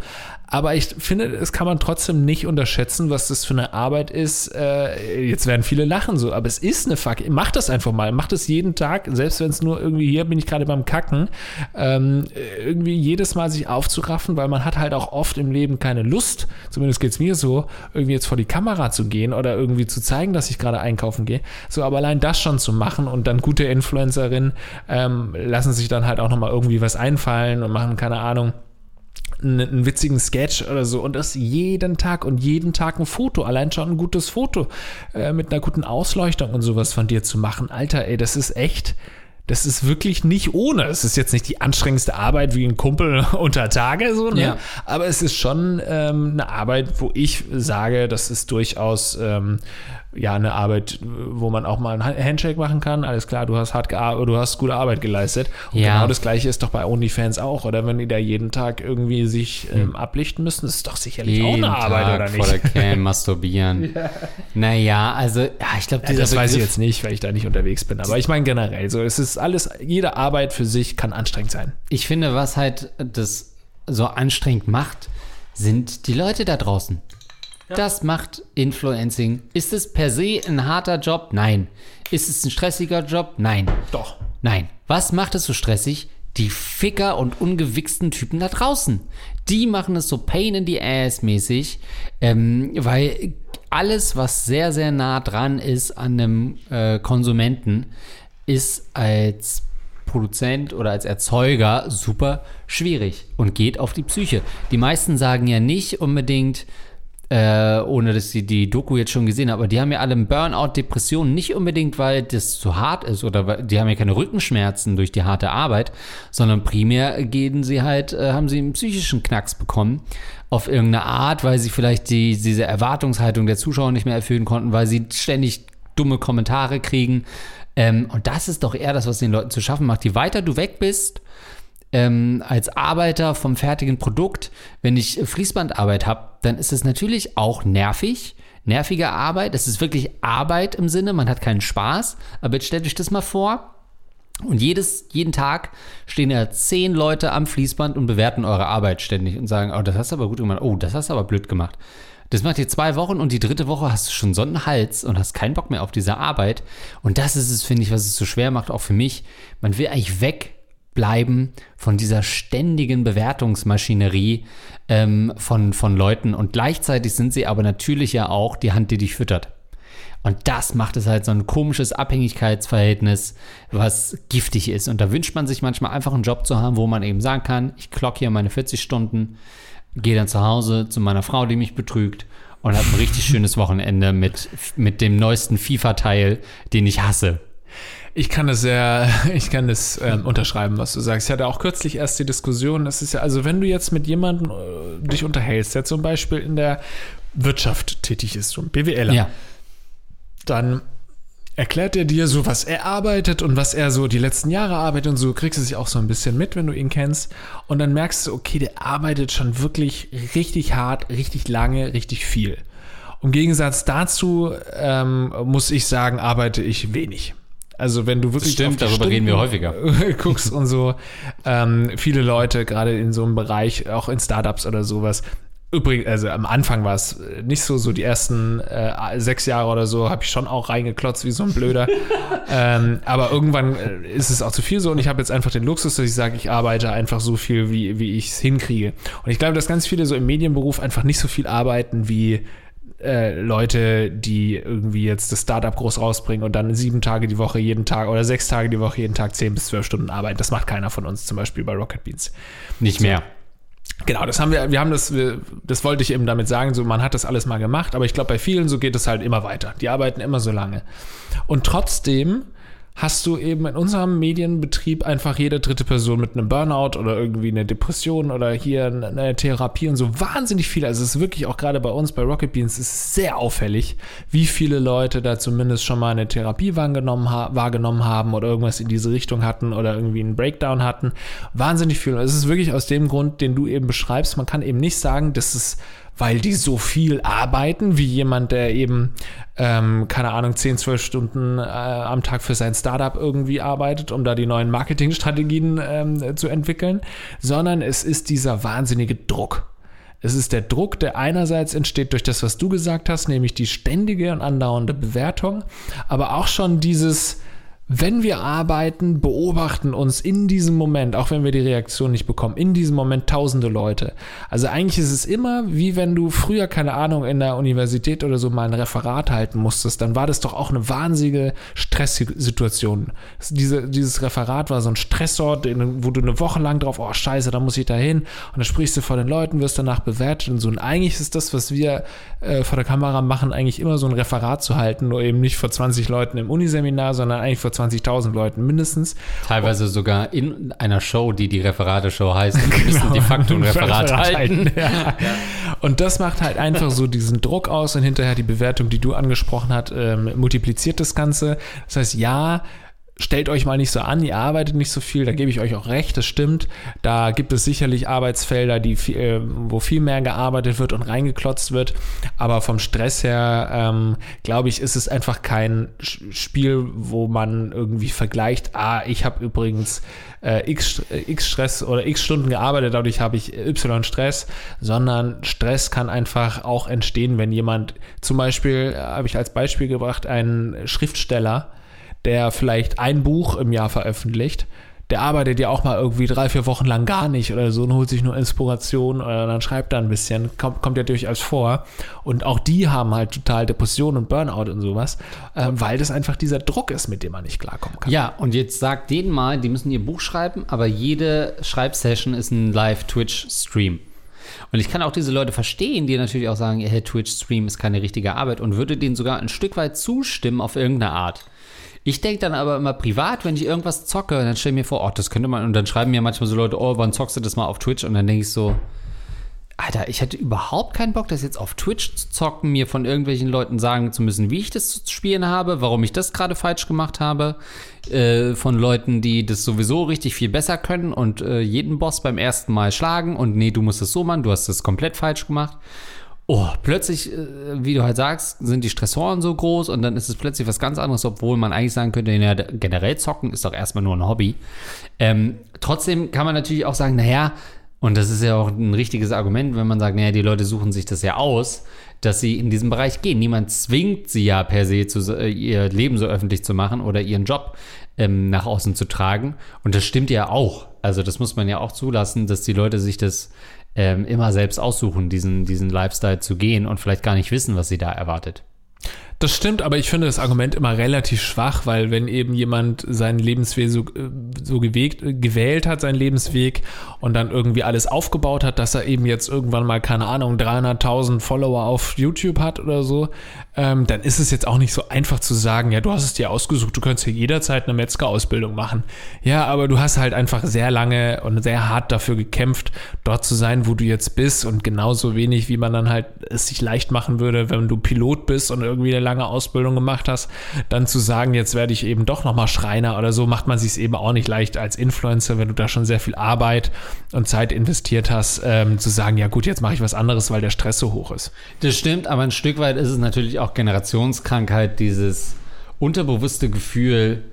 B: Aber ich finde, es kann man trotzdem nicht unterschätzen, was das für eine Arbeit ist. Äh, jetzt werden viele lachen so, aber es ist eine Fuck. Mach das einfach mal. Mach das jeden Tag, selbst wenn es nur irgendwie hier bin ich gerade beim Kacken. Ähm, irgendwie jedes Mal sich aufzuraffen, weil man hat halt auch oft im Leben keine Lust, zumindest geht es mir so, irgendwie jetzt vor die Kamera zu gehen oder irgendwie zu zeigen, dass ich gerade einkaufen gehe. So, aber allein das schon zu machen und dann gute Influencerinnen ähm, lassen sich dann halt auch nochmal irgendwie was einfallen und machen, keine Ahnung einen, einen, witzigen Sketch oder so und das jeden Tag und jeden Tag ein Foto, allein schon ein gutes Foto äh, mit einer guten Ausleuchtung und sowas von dir zu machen. Alter, ey, das ist echt, das ist wirklich nicht ohne. Es ist jetzt nicht die anstrengendste Arbeit wie ein Kumpel unter Tage, so, ne? Ja. aber es ist schon ähm, eine Arbeit, wo ich sage, das ist durchaus ähm, ja eine Arbeit, wo man auch mal einen Handshake machen kann. Alles klar, du hast hart gearbeitet, du hast gute Arbeit geleistet. Und ja. genau das gleiche ist doch bei OnlyFans auch, oder wenn die da jeden Tag irgendwie sich ähm, hm. ablichten müssen, ist doch sicherlich jeden auch eine Arbeit, Tag oder nicht?
A: Vor der Cam masturbieren. ja. Naja, also ja, ich glaube,
B: ja, das Begriff weiß ich jetzt nicht, weil ich da nicht unterwegs bin. Aber ich meine generell, so es ist alles, jede Arbeit für sich kann anstrengend sein.
A: Ich finde, was halt das so anstrengend macht, sind die Leute da draußen. Das macht Influencing. Ist es per se ein harter Job? Nein. Ist es ein stressiger Job? Nein.
B: Doch.
A: Nein. Was macht es so stressig? Die Ficker und ungewichsten Typen da draußen. Die machen es so pain in the ass mäßig, ähm, weil alles, was sehr, sehr nah dran ist an einem äh, Konsumenten, ist als Produzent oder als Erzeuger super schwierig und geht auf die Psyche. Die meisten sagen ja nicht unbedingt, äh, ohne dass sie die Doku jetzt schon gesehen haben, aber die haben ja alle Burnout, Depressionen, nicht unbedingt, weil das zu hart ist oder weil, die haben ja keine Rückenschmerzen durch die harte Arbeit, sondern primär gehen sie halt, äh, haben sie einen psychischen Knacks bekommen auf irgendeine Art, weil sie vielleicht die, diese Erwartungshaltung der Zuschauer nicht mehr erfüllen konnten, weil sie ständig dumme Kommentare kriegen. Ähm, und das ist doch eher das, was den Leuten zu schaffen macht. Je weiter du weg bist, ähm, als Arbeiter vom fertigen Produkt, wenn ich Fließbandarbeit habe, dann ist es natürlich auch nervig. Nervige Arbeit. Es ist wirklich Arbeit im Sinne, man hat keinen Spaß. Aber jetzt stellt euch das mal vor. Und jedes, jeden Tag stehen ja zehn Leute am Fließband und bewerten eure Arbeit ständig und sagen, oh, das hast du aber gut gemacht, oh, das hast du aber blöd gemacht. Das macht ihr zwei Wochen und die dritte Woche hast du schon so einen Hals und hast keinen Bock mehr auf diese Arbeit. Und das ist es, finde ich, was es so schwer macht, auch für mich. Man will eigentlich weg bleiben von dieser ständigen Bewertungsmaschinerie ähm, von, von Leuten. Und gleichzeitig sind sie aber natürlich ja auch die Hand, die dich füttert. Und das macht es halt so ein komisches Abhängigkeitsverhältnis, was giftig ist. Und da wünscht man sich manchmal einfach einen Job zu haben, wo man eben sagen kann, ich klock hier meine 40 Stunden, gehe dann zu Hause zu meiner Frau, die mich betrügt und habe ein richtig schönes Wochenende mit, mit dem neuesten FIFA-Teil, den ich hasse.
B: Ich kann das sehr, ich kann das ähm, unterschreiben, was du sagst. Ich hatte auch kürzlich erst die Diskussion, das ist ja, also wenn du jetzt mit jemandem äh, dich unterhältst, der zum Beispiel in der Wirtschaft tätig ist, so ein BWLer, ja. dann erklärt er dir so, was er arbeitet und was er so die letzten Jahre arbeitet und so, kriegst du sich auch so ein bisschen mit, wenn du ihn kennst. Und dann merkst du, okay, der arbeitet schon wirklich richtig hart, richtig lange, richtig viel. Im Gegensatz dazu ähm, muss ich sagen, arbeite ich wenig. Also wenn du wirklich
A: das stimmt, darüber Stunden reden wir häufiger
B: guckst und so, ähm, viele Leute gerade in so einem Bereich, auch in Startups oder sowas. Übrigens, also am Anfang war es nicht so, so die ersten äh, sechs Jahre oder so habe ich schon auch reingeklotzt wie so ein Blöder. ähm, aber irgendwann äh, ist es auch zu viel so und ich habe jetzt einfach den Luxus, dass ich sage, ich arbeite einfach so viel, wie, wie ich es hinkriege. Und ich glaube, dass ganz viele so im Medienberuf einfach nicht so viel arbeiten wie äh, Leute, die irgendwie jetzt das Startup groß rausbringen und dann sieben Tage die Woche jeden Tag oder sechs Tage die Woche jeden Tag zehn bis zwölf Stunden arbeiten. Das macht keiner von uns, zum Beispiel bei Rocket Beans.
A: Nicht mehr.
B: Genau, das haben wir, wir haben das, das wollte ich eben damit sagen, so man hat das alles mal gemacht, aber ich glaube, bei vielen so geht es halt immer weiter. Die arbeiten immer so lange. Und trotzdem hast du eben in unserem Medienbetrieb einfach jede dritte Person mit einem Burnout oder irgendwie eine Depression oder hier eine Therapie und so wahnsinnig viele. Also es ist wirklich auch gerade bei uns bei Rocket Beans ist sehr auffällig, wie viele Leute da zumindest schon mal eine Therapie wahrgenommen, wahrgenommen haben oder irgendwas in diese Richtung hatten oder irgendwie einen Breakdown hatten. Wahnsinnig viel. Es ist wirklich aus dem Grund, den du eben beschreibst. Man kann eben nicht sagen, dass es weil die so viel arbeiten, wie jemand, der eben, ähm, keine Ahnung, 10, 12 Stunden äh, am Tag für sein Startup irgendwie arbeitet, um da die neuen Marketingstrategien ähm, zu entwickeln, sondern es ist dieser wahnsinnige Druck. Es ist der Druck, der einerseits entsteht durch das, was du gesagt hast, nämlich die ständige und andauernde Bewertung, aber auch schon dieses, wenn wir arbeiten, beobachten uns in diesem Moment, auch wenn wir die Reaktion nicht bekommen, in diesem Moment tausende Leute. Also eigentlich ist es immer wie wenn du früher, keine Ahnung, in der Universität oder so mal ein Referat halten musstest, dann war das doch auch eine wahnsinnige Stresssituation. Diese, dieses Referat war so ein Stressort, wo du eine Woche lang drauf, oh scheiße, da muss ich da hin. Und dann sprichst du vor den Leuten, wirst danach bewertet und so. Und eigentlich ist das, was wir äh, vor der Kamera machen, eigentlich immer so ein Referat zu halten, nur eben nicht vor 20 Leuten im Uniseminar, sondern eigentlich vor 20.000 Leuten mindestens.
A: Teilweise sogar in einer Show, die die Referate-Show heißt. Und genau. müssen de facto ein Referat, Referat halten. halten. Ja.
B: Und das macht halt einfach so diesen Druck aus und hinterher die Bewertung, die du angesprochen hast, ähm, multipliziert das Ganze. Das heißt, ja, stellt euch mal nicht so an, ihr arbeitet nicht so viel, da gebe ich euch auch recht, das stimmt. Da gibt es sicherlich Arbeitsfelder, die viel, äh, wo viel mehr gearbeitet wird und reingeklotzt wird. Aber vom Stress her, ähm, glaube ich, ist es einfach kein Spiel, wo man irgendwie vergleicht, ah, ich habe übrigens äh, X, äh, X Stress oder X Stunden gearbeitet, dadurch habe ich Y Stress, sondern Stress kann einfach auch entstehen, wenn jemand, zum Beispiel, äh, habe ich als Beispiel gebracht, ein Schriftsteller, der vielleicht ein Buch im Jahr veröffentlicht, der arbeitet ja auch mal irgendwie drei, vier Wochen lang gar nicht oder so und holt sich nur Inspiration oder dann schreibt er ein bisschen, kommt, kommt ja durchaus vor. Und auch die haben halt total Depression und Burnout und sowas, äh, weil das einfach dieser Druck ist, mit dem man nicht klarkommen kann.
A: Ja, und jetzt sagt denen mal, die müssen ihr Buch schreiben, aber jede Schreibsession ist ein Live-Twitch-Stream. Und ich kann auch diese Leute verstehen, die natürlich auch sagen, hey, Twitch-Stream ist keine richtige Arbeit und würde denen sogar ein Stück weit zustimmen auf irgendeine Art. Ich denke dann aber immer privat, wenn ich irgendwas zocke, dann stelle ich mir vor, oh, das könnte man, und dann schreiben mir manchmal so Leute, oh, wann zockst du das mal auf Twitch? Und dann denke ich so, Alter, ich hätte überhaupt keinen Bock, das jetzt auf Twitch zu zocken, mir von irgendwelchen Leuten sagen zu müssen, wie ich das zu spielen habe, warum ich das gerade falsch gemacht habe. Äh, von Leuten, die das sowieso richtig viel besser können und äh, jeden Boss beim ersten Mal schlagen und nee, du musst es so machen, du hast das komplett falsch gemacht oh, plötzlich, äh, wie du halt sagst, sind die Stressoren so groß und dann ist es plötzlich was ganz anderes, obwohl man eigentlich sagen könnte, ja, generell zocken ist doch erstmal nur ein Hobby. Ähm, trotzdem kann man natürlich auch sagen, naja, und das ist ja auch ein richtiges Argument, wenn man sagt, naja, die Leute suchen sich das ja aus, dass sie in diesen Bereich gehen. Niemand zwingt sie ja per se, zu, äh, ihr Leben so öffentlich zu machen oder ihren Job ähm, nach außen zu tragen. Und das stimmt ja auch. Also das muss man ja auch zulassen, dass die Leute sich das ähm, immer selbst aussuchen, diesen, diesen Lifestyle zu gehen und vielleicht gar nicht wissen, was sie da erwartet.
B: Das stimmt, aber ich finde das Argument immer relativ schwach, weil wenn eben jemand seinen Lebensweg so, äh, so gewägt, gewählt hat, seinen Lebensweg und dann irgendwie alles aufgebaut hat, dass er eben jetzt irgendwann mal, keine Ahnung, 300.000 Follower auf YouTube hat oder so, ähm, dann ist es jetzt auch nicht so einfach zu sagen, ja, du hast es dir ausgesucht, du könntest hier jederzeit eine Metzger-Ausbildung machen. Ja, aber du hast halt einfach sehr lange und sehr hart dafür gekämpft, dort zu sein, wo du jetzt bist und genauso wenig, wie man dann halt es sich leicht machen würde, wenn du Pilot bist und irgendwie eine lange Ausbildung gemacht hast, dann zu sagen, jetzt werde ich eben doch nochmal Schreiner oder so, macht man sich eben auch nicht leicht als Influencer, wenn du da schon sehr viel Arbeit und Zeit investiert hast, ähm, zu sagen, ja gut, jetzt mache ich was anderes, weil der Stress so hoch ist.
A: Das stimmt, aber ein Stück weit ist es natürlich auch Generationskrankheit, dieses unterbewusste Gefühl,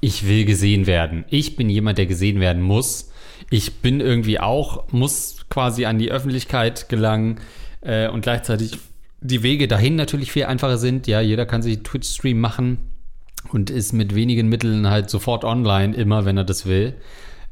A: ich will gesehen werden. Ich bin jemand, der gesehen werden muss. Ich bin irgendwie auch, muss quasi an die Öffentlichkeit gelangen äh, und gleichzeitig die Wege dahin natürlich viel einfacher sind. Ja, jeder kann sich Twitch-Stream machen und ist mit wenigen Mitteln halt sofort online, immer wenn er das will.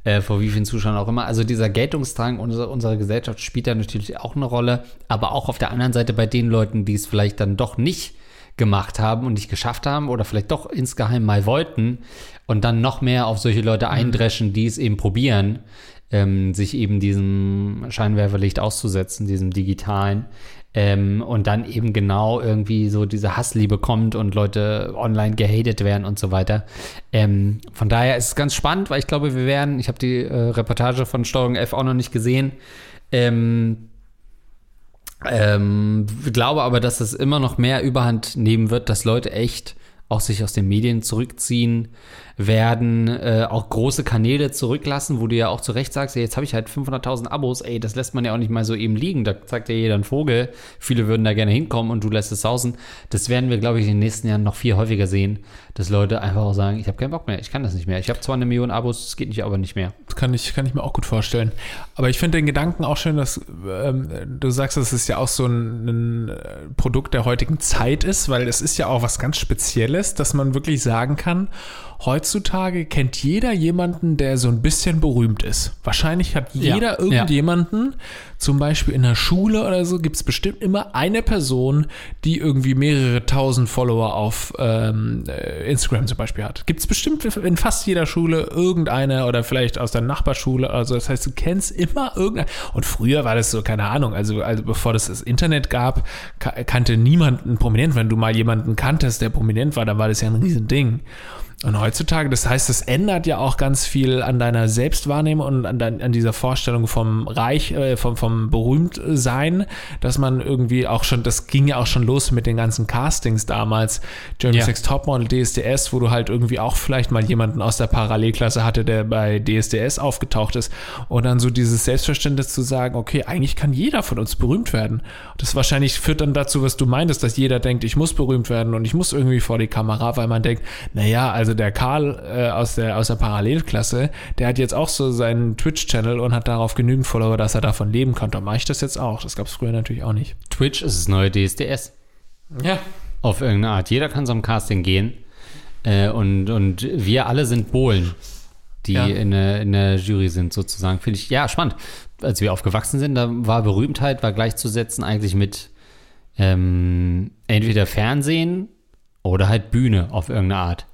A: Äh, vor wie vielen Zuschauern auch immer. Also dieser Geltungsdrang unserer, unserer Gesellschaft spielt da natürlich auch eine Rolle, aber auch auf der anderen Seite bei den Leuten, die es vielleicht dann doch nicht gemacht haben und nicht geschafft haben oder vielleicht doch insgeheim mal wollten und dann noch mehr auf solche Leute mhm. eindreschen, die es eben probieren, ähm, sich eben diesem Scheinwerferlicht auszusetzen, diesem digitalen. Ähm, und dann eben genau irgendwie so diese Hassliebe kommt und Leute online gehatet werden und so weiter. Ähm, von daher ist es ganz spannend, weil ich glaube, wir werden, ich habe die äh, Reportage von Steuerung F auch noch nicht gesehen, ähm, ähm, glaube aber, dass es immer noch mehr Überhand nehmen wird, dass Leute echt auch sich aus den Medien zurückziehen werden, äh, auch große Kanäle zurücklassen, wo du ja auch zu Recht sagst, ja, jetzt habe ich halt 500.000 Abos, ey, das lässt man ja auch nicht mal so eben liegen, da zeigt ja jeder einen Vogel, viele würden da gerne hinkommen und du lässt es sausen. Das werden wir, glaube ich, in den nächsten Jahren noch viel häufiger sehen, dass Leute einfach auch sagen, ich habe keinen Bock mehr, ich kann das nicht mehr. Ich habe zwar eine Million Abos, es geht nicht, aber nicht mehr.
B: Das kann ich, kann ich mir auch gut vorstellen. Aber ich finde den Gedanken auch schön, dass ähm, du sagst, es ja auch so ein, ein Produkt der heutigen Zeit ist, weil es ist ja auch was ganz Spezielles, dass man wirklich sagen kann, heutzutage kennt jeder jemanden, der so ein bisschen berühmt ist. Wahrscheinlich hat jeder ja, irgendjemanden, ja. zum Beispiel in der Schule oder so, gibt es bestimmt immer eine Person, die irgendwie mehrere tausend Follower auf ähm, äh, Instagram zum Beispiel hat. Gibt es bestimmt in fast jeder Schule irgendeine oder vielleicht aus der Nachbarschule. Also das heißt, du kennst immer irgendeine. Und früher war das so, keine Ahnung, also, also bevor das das Internet gab, kannte niemand einen Prominent. Wenn du mal jemanden kanntest, der prominent war, dann war das ja ein Riesending. Und heutzutage, das heißt, es ändert ja auch ganz viel an deiner Selbstwahrnehmung und an, dein, an dieser Vorstellung vom Reich, äh, vom, vom Berühmtsein, dass man irgendwie auch schon, das ging ja auch schon los mit den ganzen Castings damals, Jeremy ja. Sex Topmodel, DSDS, wo du halt irgendwie auch vielleicht mal jemanden aus der Parallelklasse hatte, der bei DSDS aufgetaucht ist und dann so dieses Selbstverständnis zu sagen, okay, eigentlich kann jeder von uns berühmt werden. Das wahrscheinlich führt dann dazu, was du meintest, dass jeder denkt, ich muss berühmt werden und ich muss irgendwie vor die Kamera, weil man denkt, naja, also also der Karl äh, aus, der, aus der Parallelklasse, der hat jetzt auch so seinen Twitch-Channel und hat darauf genügend Follower, dass er davon leben konnte. Und mache ich das jetzt auch. Das gab es früher natürlich auch nicht.
A: Twitch ist das neue DSDS.
B: Ja.
A: Auf irgendeine Art. Jeder kann zum Casting gehen. Äh, und, und wir alle sind Bohlen, die ja. in, der, in der Jury sind, sozusagen. Finde ich, ja, spannend. Als wir aufgewachsen sind, da war Berühmtheit, war gleichzusetzen eigentlich mit ähm, entweder Fernsehen oder halt Bühne auf irgendeine Art.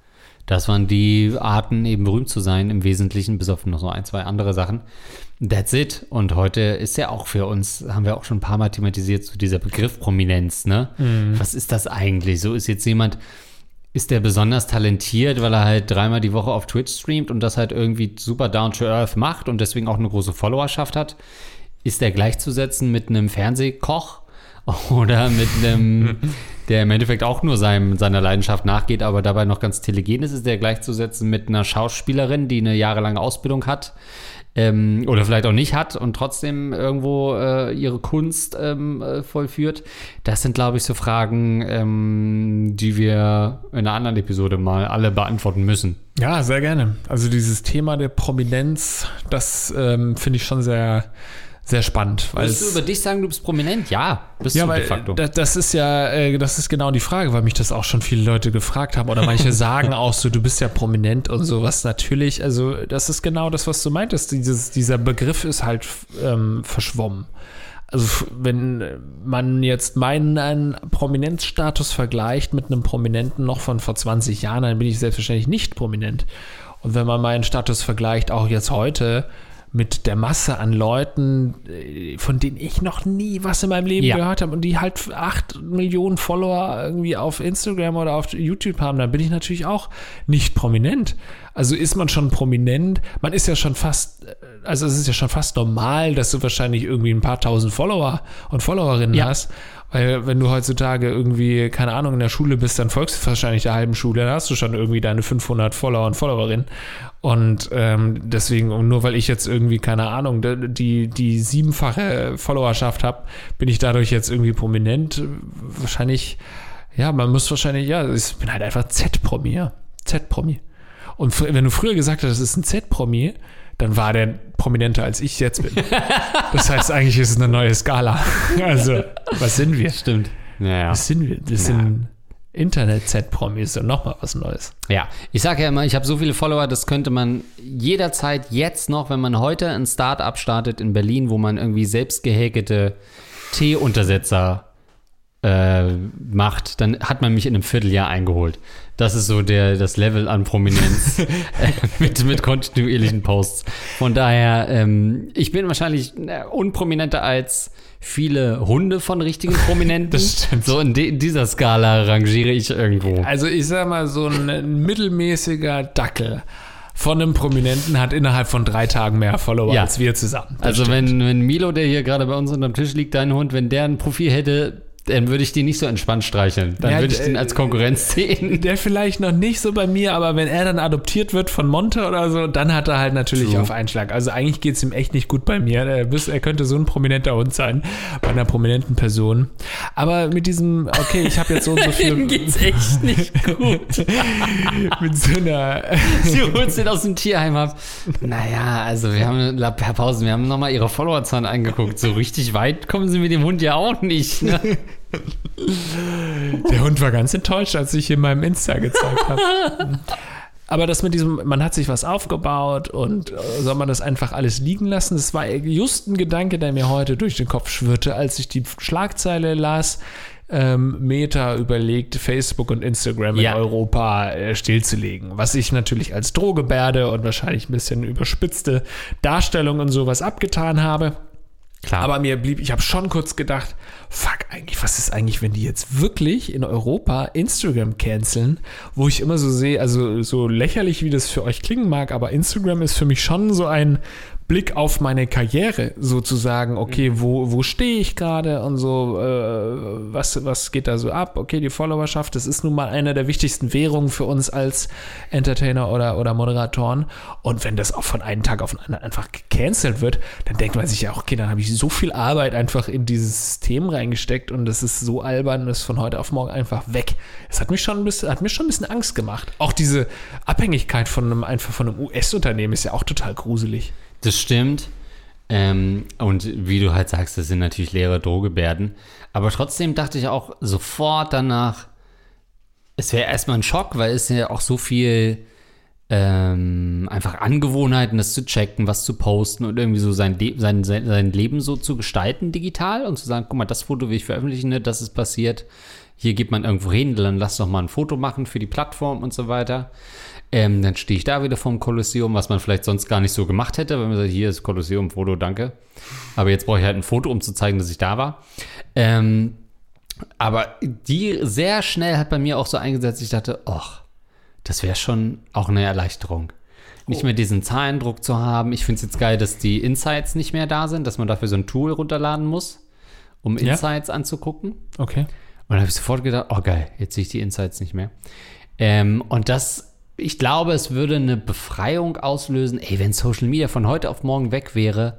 A: Das waren die Arten, eben berühmt zu sein, im Wesentlichen, bis auf noch so ein, zwei andere Sachen. That's it. Und heute ist ja auch für uns, haben wir auch schon ein paar Mal thematisiert, so dieser Begriff Prominenz, ne? Mhm. Was ist das eigentlich? So ist jetzt jemand, ist der besonders talentiert, weil er halt dreimal die Woche auf Twitch streamt und das halt irgendwie super down to earth macht und deswegen auch eine große Followerschaft hat? Ist der gleichzusetzen mit einem Fernsehkoch oder mit einem der im Endeffekt auch nur seinem, seiner Leidenschaft nachgeht, aber dabei noch ganz telegen ist, ist der gleichzusetzen mit einer Schauspielerin, die eine jahrelange Ausbildung hat. Ähm, oder vielleicht auch nicht hat und trotzdem irgendwo äh, ihre Kunst ähm, äh, vollführt. Das sind, glaube ich, so Fragen, ähm, die wir in einer anderen Episode mal alle beantworten müssen.
B: Ja, sehr gerne. Also dieses Thema der Prominenz, das ähm, finde ich schon sehr sehr spannend.
A: Würdest du über dich sagen, du bist prominent? Ja,
B: bist ja, du de facto. Das, das ist ja, äh, das ist genau die Frage, weil mich das auch schon viele Leute gefragt haben oder manche sagen auch so, du bist ja prominent und sowas. Natürlich, also das ist genau das, was du meintest. Dieses, dieser Begriff ist halt ähm, verschwommen. Also wenn man jetzt meinen Prominenzstatus vergleicht mit einem Prominenten noch von vor 20 Jahren, dann bin ich selbstverständlich nicht prominent. Und wenn man meinen Status vergleicht, auch jetzt heute, mit der Masse an Leuten, äh, von denen ich noch nie was in meinem Leben ja. gehört habe und die halt acht Millionen Follower irgendwie auf Instagram oder auf YouTube haben, dann bin ich natürlich auch nicht prominent. Also ist man schon prominent, man ist ja schon fast, äh, also es ist ja schon fast normal, dass du wahrscheinlich irgendwie ein paar tausend Follower und Followerinnen ja. hast. Weil wenn du heutzutage irgendwie, keine Ahnung, in der Schule bist, dann folgst du wahrscheinlich der halben Schule, dann hast du schon irgendwie deine 500 Follower und Followerinnen. Und ähm, deswegen, nur weil ich jetzt irgendwie, keine Ahnung, die, die siebenfache Followerschaft habe, bin ich dadurch jetzt irgendwie prominent. Wahrscheinlich, ja, man muss wahrscheinlich, ja, ich bin halt einfach Z-Promi, ja. Z-Promi. Und wenn du früher gesagt hast, das ist ein Z-Promi, dann war der prominenter als ich jetzt bin. Das heißt, eigentlich ist es eine neue Skala. Also, was sind wir?
A: Stimmt.
B: Ja, Was sind wir? Das ja. sind Internet-Z-Promis und nochmal was Neues.
A: Ja, ich sage ja immer, ich habe so viele Follower, das könnte man jederzeit jetzt noch, wenn man heute ein Start-up startet in Berlin, wo man irgendwie selbst gehäkelte T-Untersetzer äh, macht, dann hat man mich in einem Vierteljahr eingeholt. Das ist so der, das Level an Prominenz äh, mit, mit kontinuierlichen Posts. Von daher, ähm, ich bin wahrscheinlich äh, unprominenter als viele Hunde von richtigen Prominenten.
B: Das stimmt.
A: So in, in dieser Skala rangiere ich irgendwo.
B: Also ich sag mal, so ein mittelmäßiger Dackel von einem Prominenten hat innerhalb von drei Tagen mehr Follower
A: Ja.
B: als wir zusammen. Das
A: Also
B: stimmt.
A: wenn, wenn Milo, der hier gerade bei uns unterm Tisch liegt, dein Hund, wenn der ein Profil hätte, dann würde ich den nicht so entspannt streicheln. Dann
B: Ja,
A: würde ich den
B: äh,
A: als Konkurrenz sehen.
B: Der vielleicht noch nicht so bei mir, aber wenn er dann adoptiert wird von Monte oder so, dann hat er halt natürlich
A: True.
B: auf Einschlag. Also eigentlich geht es ihm echt nicht gut bei mir. Er, könnte so ein prominenter Hund sein, bei einer prominenten Person. Aber mit diesem, okay, ich habe jetzt so und so viel.
A: Dem geht's echt nicht gut.
B: mit so einer.
A: Sie holt den aus dem Tierheim ab. Naja, also wir haben, Herr Pausen, wir haben nochmal ihre Followerzahlen angeguckt. So richtig weit kommen sie mit dem Hund ja auch nicht. Ne?
B: Der Hund war ganz enttäuscht, als ich in meinem Insta gezeigt habe. Aber das mit diesem, man hat sich was aufgebaut und äh, soll man das einfach alles liegen lassen? Das war just ein Gedanke, der mir heute durch den Kopf schwirrte, als ich die Schlagzeile las. Ähm, Meta überlegt, Facebook und Instagram
A: Ja.
B: in Europa äh, stillzulegen. Was ich natürlich als Drohgebärde und wahrscheinlich ein bisschen überspitzte Darstellung und sowas abgetan habe.
A: Klar.
B: Aber mir blieb, ich habe schon kurz gedacht, fuck, eigentlich, was ist eigentlich, wenn die jetzt wirklich in Europa Instagram canceln, wo ich immer so sehe, also so lächerlich, wie das für euch klingen mag, aber Instagram ist für mich schon so ein Blick auf meine Karriere, sozusagen, okay, wo, wo stehe ich gerade und so, äh, was, was geht da so ab? Okay, die Followerschaft, das ist nun mal eine der wichtigsten Währungen für uns als Entertainer oder, oder Moderatoren. Und wenn das auch von einem Tag auf den anderen einfach gecancelt wird, dann denkt man sich ja auch, okay, dann habe ich so viel Arbeit einfach in dieses System reingesteckt und das ist so albern, das ist von heute auf morgen einfach weg. Es hat mich schon ein bisschen, hat mir schon ein bisschen Angst gemacht. Auch diese Abhängigkeit von einem, einfach von einem US-Unternehmen ist ja auch total gruselig.
A: Das stimmt. Ähm, und wie du halt sagst, das sind natürlich leere Drohgebärden. Aber trotzdem dachte ich auch sofort danach, es wäre erstmal ein Schock, weil es ja auch so viel ähm, einfach Angewohnheiten, das zu checken, was zu posten und irgendwie so sein, Le sein, sein, Leben so zu gestalten digital und zu sagen, guck mal, das Foto will ich veröffentlichen, ne, das ist passiert. Hier geht man irgendwo hin, dann lass doch mal ein Foto machen für die Plattform und so weiter. Ähm, dann stehe ich da wieder vorm Kolosseum, was man vielleicht sonst gar nicht so gemacht hätte, wenn man sagt, hier ist Kolosseum, Foto, danke. Aber jetzt brauche ich halt ein Foto, um zu zeigen, dass ich da war. Ähm, aber die sehr schnell hat bei mir auch so eingesetzt, ich dachte, ach, das wäre schon auch eine Erleichterung. Nicht mehr diesen Zahlendruck zu haben. Ich finde es jetzt geil, dass die Insights nicht mehr da sind, dass man dafür so ein Tool runterladen muss, um
B: Ja.
A: Insights anzugucken.
B: Okay.
A: Und dann habe ich sofort gedacht, oh geil, jetzt sehe ich die Insights nicht mehr. Ähm, und das, ich glaube, es würde eine Befreiung auslösen. Ey, wenn Social Media von heute auf morgen weg wäre,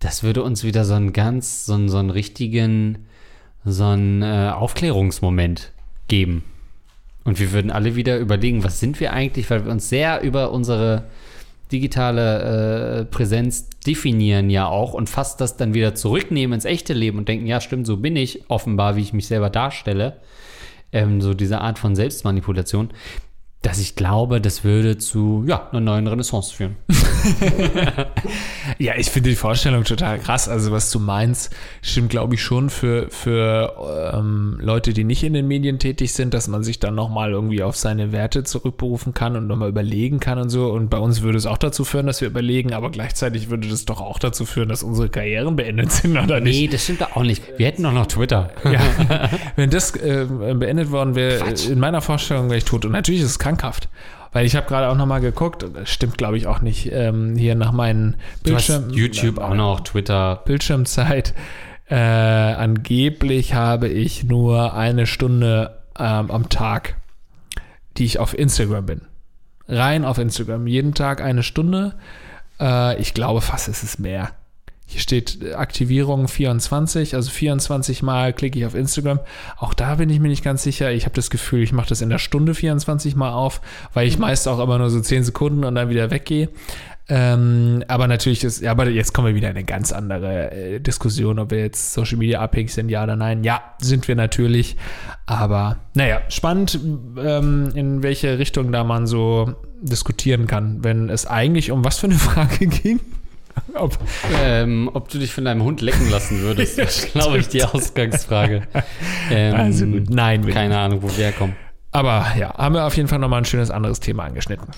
A: das würde uns wieder so einen ganz, so einen, so einen richtigen, so einen äh, Aufklärungsmoment geben. Und wir würden alle wieder überlegen, was sind wir eigentlich, weil wir uns sehr über unsere digitale äh, Präsenz definieren ja auch und fast das dann wieder zurücknehmen ins echte Leben und denken, ja stimmt, so bin ich offenbar, wie ich mich selber darstelle. Ähm, so diese Art von Selbstmanipulation, dass ich glaube, das würde zu ja, einer neuen Renaissance führen.
B: Ja, ich finde die Vorstellung total krass. Also, was du meinst, stimmt, glaube ich, schon für, für ähm, Leute, die nicht in den Medien tätig sind, dass man sich dann nochmal irgendwie auf seine Werte zurückberufen kann und nochmal überlegen kann und so. Und bei uns würde es auch dazu führen, dass wir überlegen, aber gleichzeitig würde das doch auch dazu führen, dass unsere Karrieren beendet sind, oder nicht?
A: Nee, das stimmt doch auch nicht. Wir hätten doch noch Twitter.
B: Ja, wenn das äh, beendet worden wäre, in meiner Vorstellung wäre ich tot. Und natürlich ist es krankhaft. Weil ich habe gerade auch nochmal geguckt, das stimmt glaube ich auch nicht, ähm, hier nach meinen Bildschirm,
A: YouTube auch noch, Twitter.
B: Bildschirmzeit. Äh, angeblich habe ich nur eine Stunde ähm, am Tag, die ich auf Instagram bin. Rein auf Instagram. Jeden Tag eine Stunde. Äh, ich glaube fast, ist es mehr. Hier steht äh, Aktivierung 24, also 24 Mal klicke ich auf Instagram. Auch da bin ich mir nicht ganz sicher. Ich habe das Gefühl, ich mache das in der Stunde 24 Mal auf, weil ich meist auch immer nur so 10 Sekunden und dann wieder weggehe. Ähm, aber natürlich ist, ja, aber jetzt kommen wir wieder in eine ganz andere äh, Diskussion, ob wir jetzt Social Media abhängig sind, ja oder nein. Ja, sind wir natürlich. Aber naja, spannend, ähm, in welche Richtung da man so diskutieren kann, wenn es eigentlich um was für eine Frage ging. Ob,
A: Ähm, ob du dich von deinem Hund lecken lassen würdest, ist, glaube ich, die Ausgangsfrage. Ähm,
B: also gut, nein,
A: Keine Ahnung, wo wir herkommen.
B: Aber ja, haben wir auf jeden Fall nochmal ein schönes anderes Thema angeschnitten.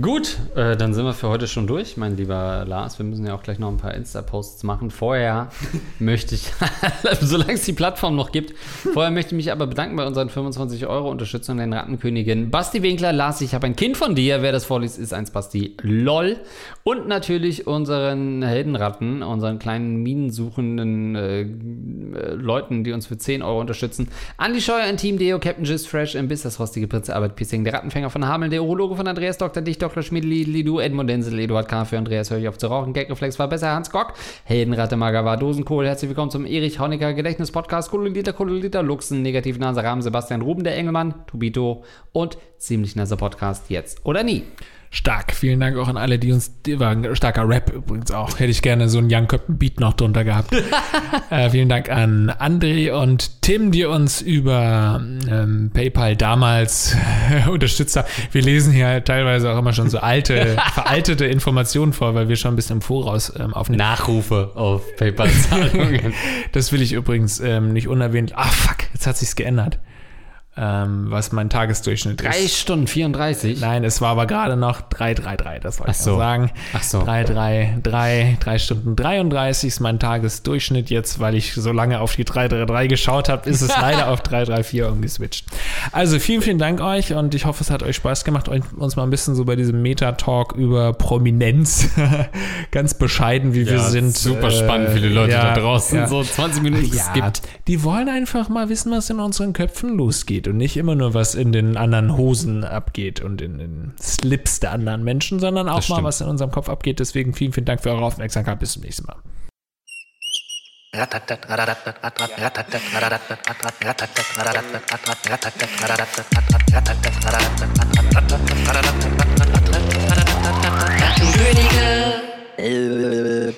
A: Gut, äh, dann sind wir für heute schon durch, mein lieber Lars. Wir müssen ja auch gleich noch ein paar Insta-Posts machen. Vorher möchte ich, solange es die Plattform noch gibt, vorher möchte ich mich aber bedanken bei unseren 25 Euro Unterstützern den Rattenkönigin Basti Winkler. Lars, ich habe ein Kind von dir. Wer das vorliest, ist eins Basti LOL. Und natürlich unseren Heldenratten, unseren kleinen minensuchenden äh, äh, Leuten, die uns für 10 Euro unterstützen. Andi Scheuer, ein Team Deo, Captain Gist, Fresh, Imbiss, das rostige Prinze, Albert Pissing, der Rattenfänger von Hameln, der Urologe von Andreas, Dr. Dicht, Dr. Schmidt, Lidu, Edmund Denzel, Eduard K. für Andreas, höre ich auf zu rauchen, Gagreflex war besser, Hans Gock, Heldenratte, Mager war Dosenkohl, herzlich willkommen zum Erich Honecker Gedächtnis-Podcast, Kololiter, Kololiter, Luxen, Negativnase, Rahmen, Sebastian Ruben, der Engelmann, Tubito und ziemlich nasser Podcast jetzt oder nie.
B: Stark. Vielen Dank auch an alle, die uns. Die war ein starker Rap übrigens auch. Hätte ich gerne so einen Young Köppen Beat noch drunter gehabt. äh, vielen Dank an André und Tim, die uns über ähm, PayPal damals unterstützt haben. Wir lesen hier teilweise auch immer schon so alte, veraltete Informationen vor, weil wir schon ein bisschen im Voraus ähm, aufnehmen.
A: Nachrufe auf PayPal-Zahlungen.
B: das will ich übrigens ähm, nicht unerwähnt. Ah, fuck, jetzt hat sich's geändert ähm, was mein Tagesdurchschnitt
A: Drei ist. Drei Stunden 34?
B: Nein, es war aber gerade noch 333, das wollte ich
A: so.
B: sagen.
A: Ach so.
B: 333, 3 Stunden 33 ist mein Tagesdurchschnitt jetzt, weil ich so lange auf die 333 geschaut habe, ist es leider auf 334 umgeswitcht. Also vielen, vielen Dank euch und ich hoffe, es hat euch Spaß gemacht, uns mal ein bisschen so bei diesem Meta-Talk über Prominenz, ganz bescheiden, wie ja, wir sind.
A: Super spannend für die Leute ja, da draußen, ja. so 20 Minuten
B: ja, gibt. Die wollen einfach mal wissen, was in unseren Köpfen losgeht abgeht und nicht immer nur was in den anderen Hosen abgeht und in den Slips der anderen Menschen, sondern auch mal was in unserem Kopf abgeht. Deswegen vielen, vielen Dank für eure Aufmerksamkeit. Bis zum nächsten Mal. Könige.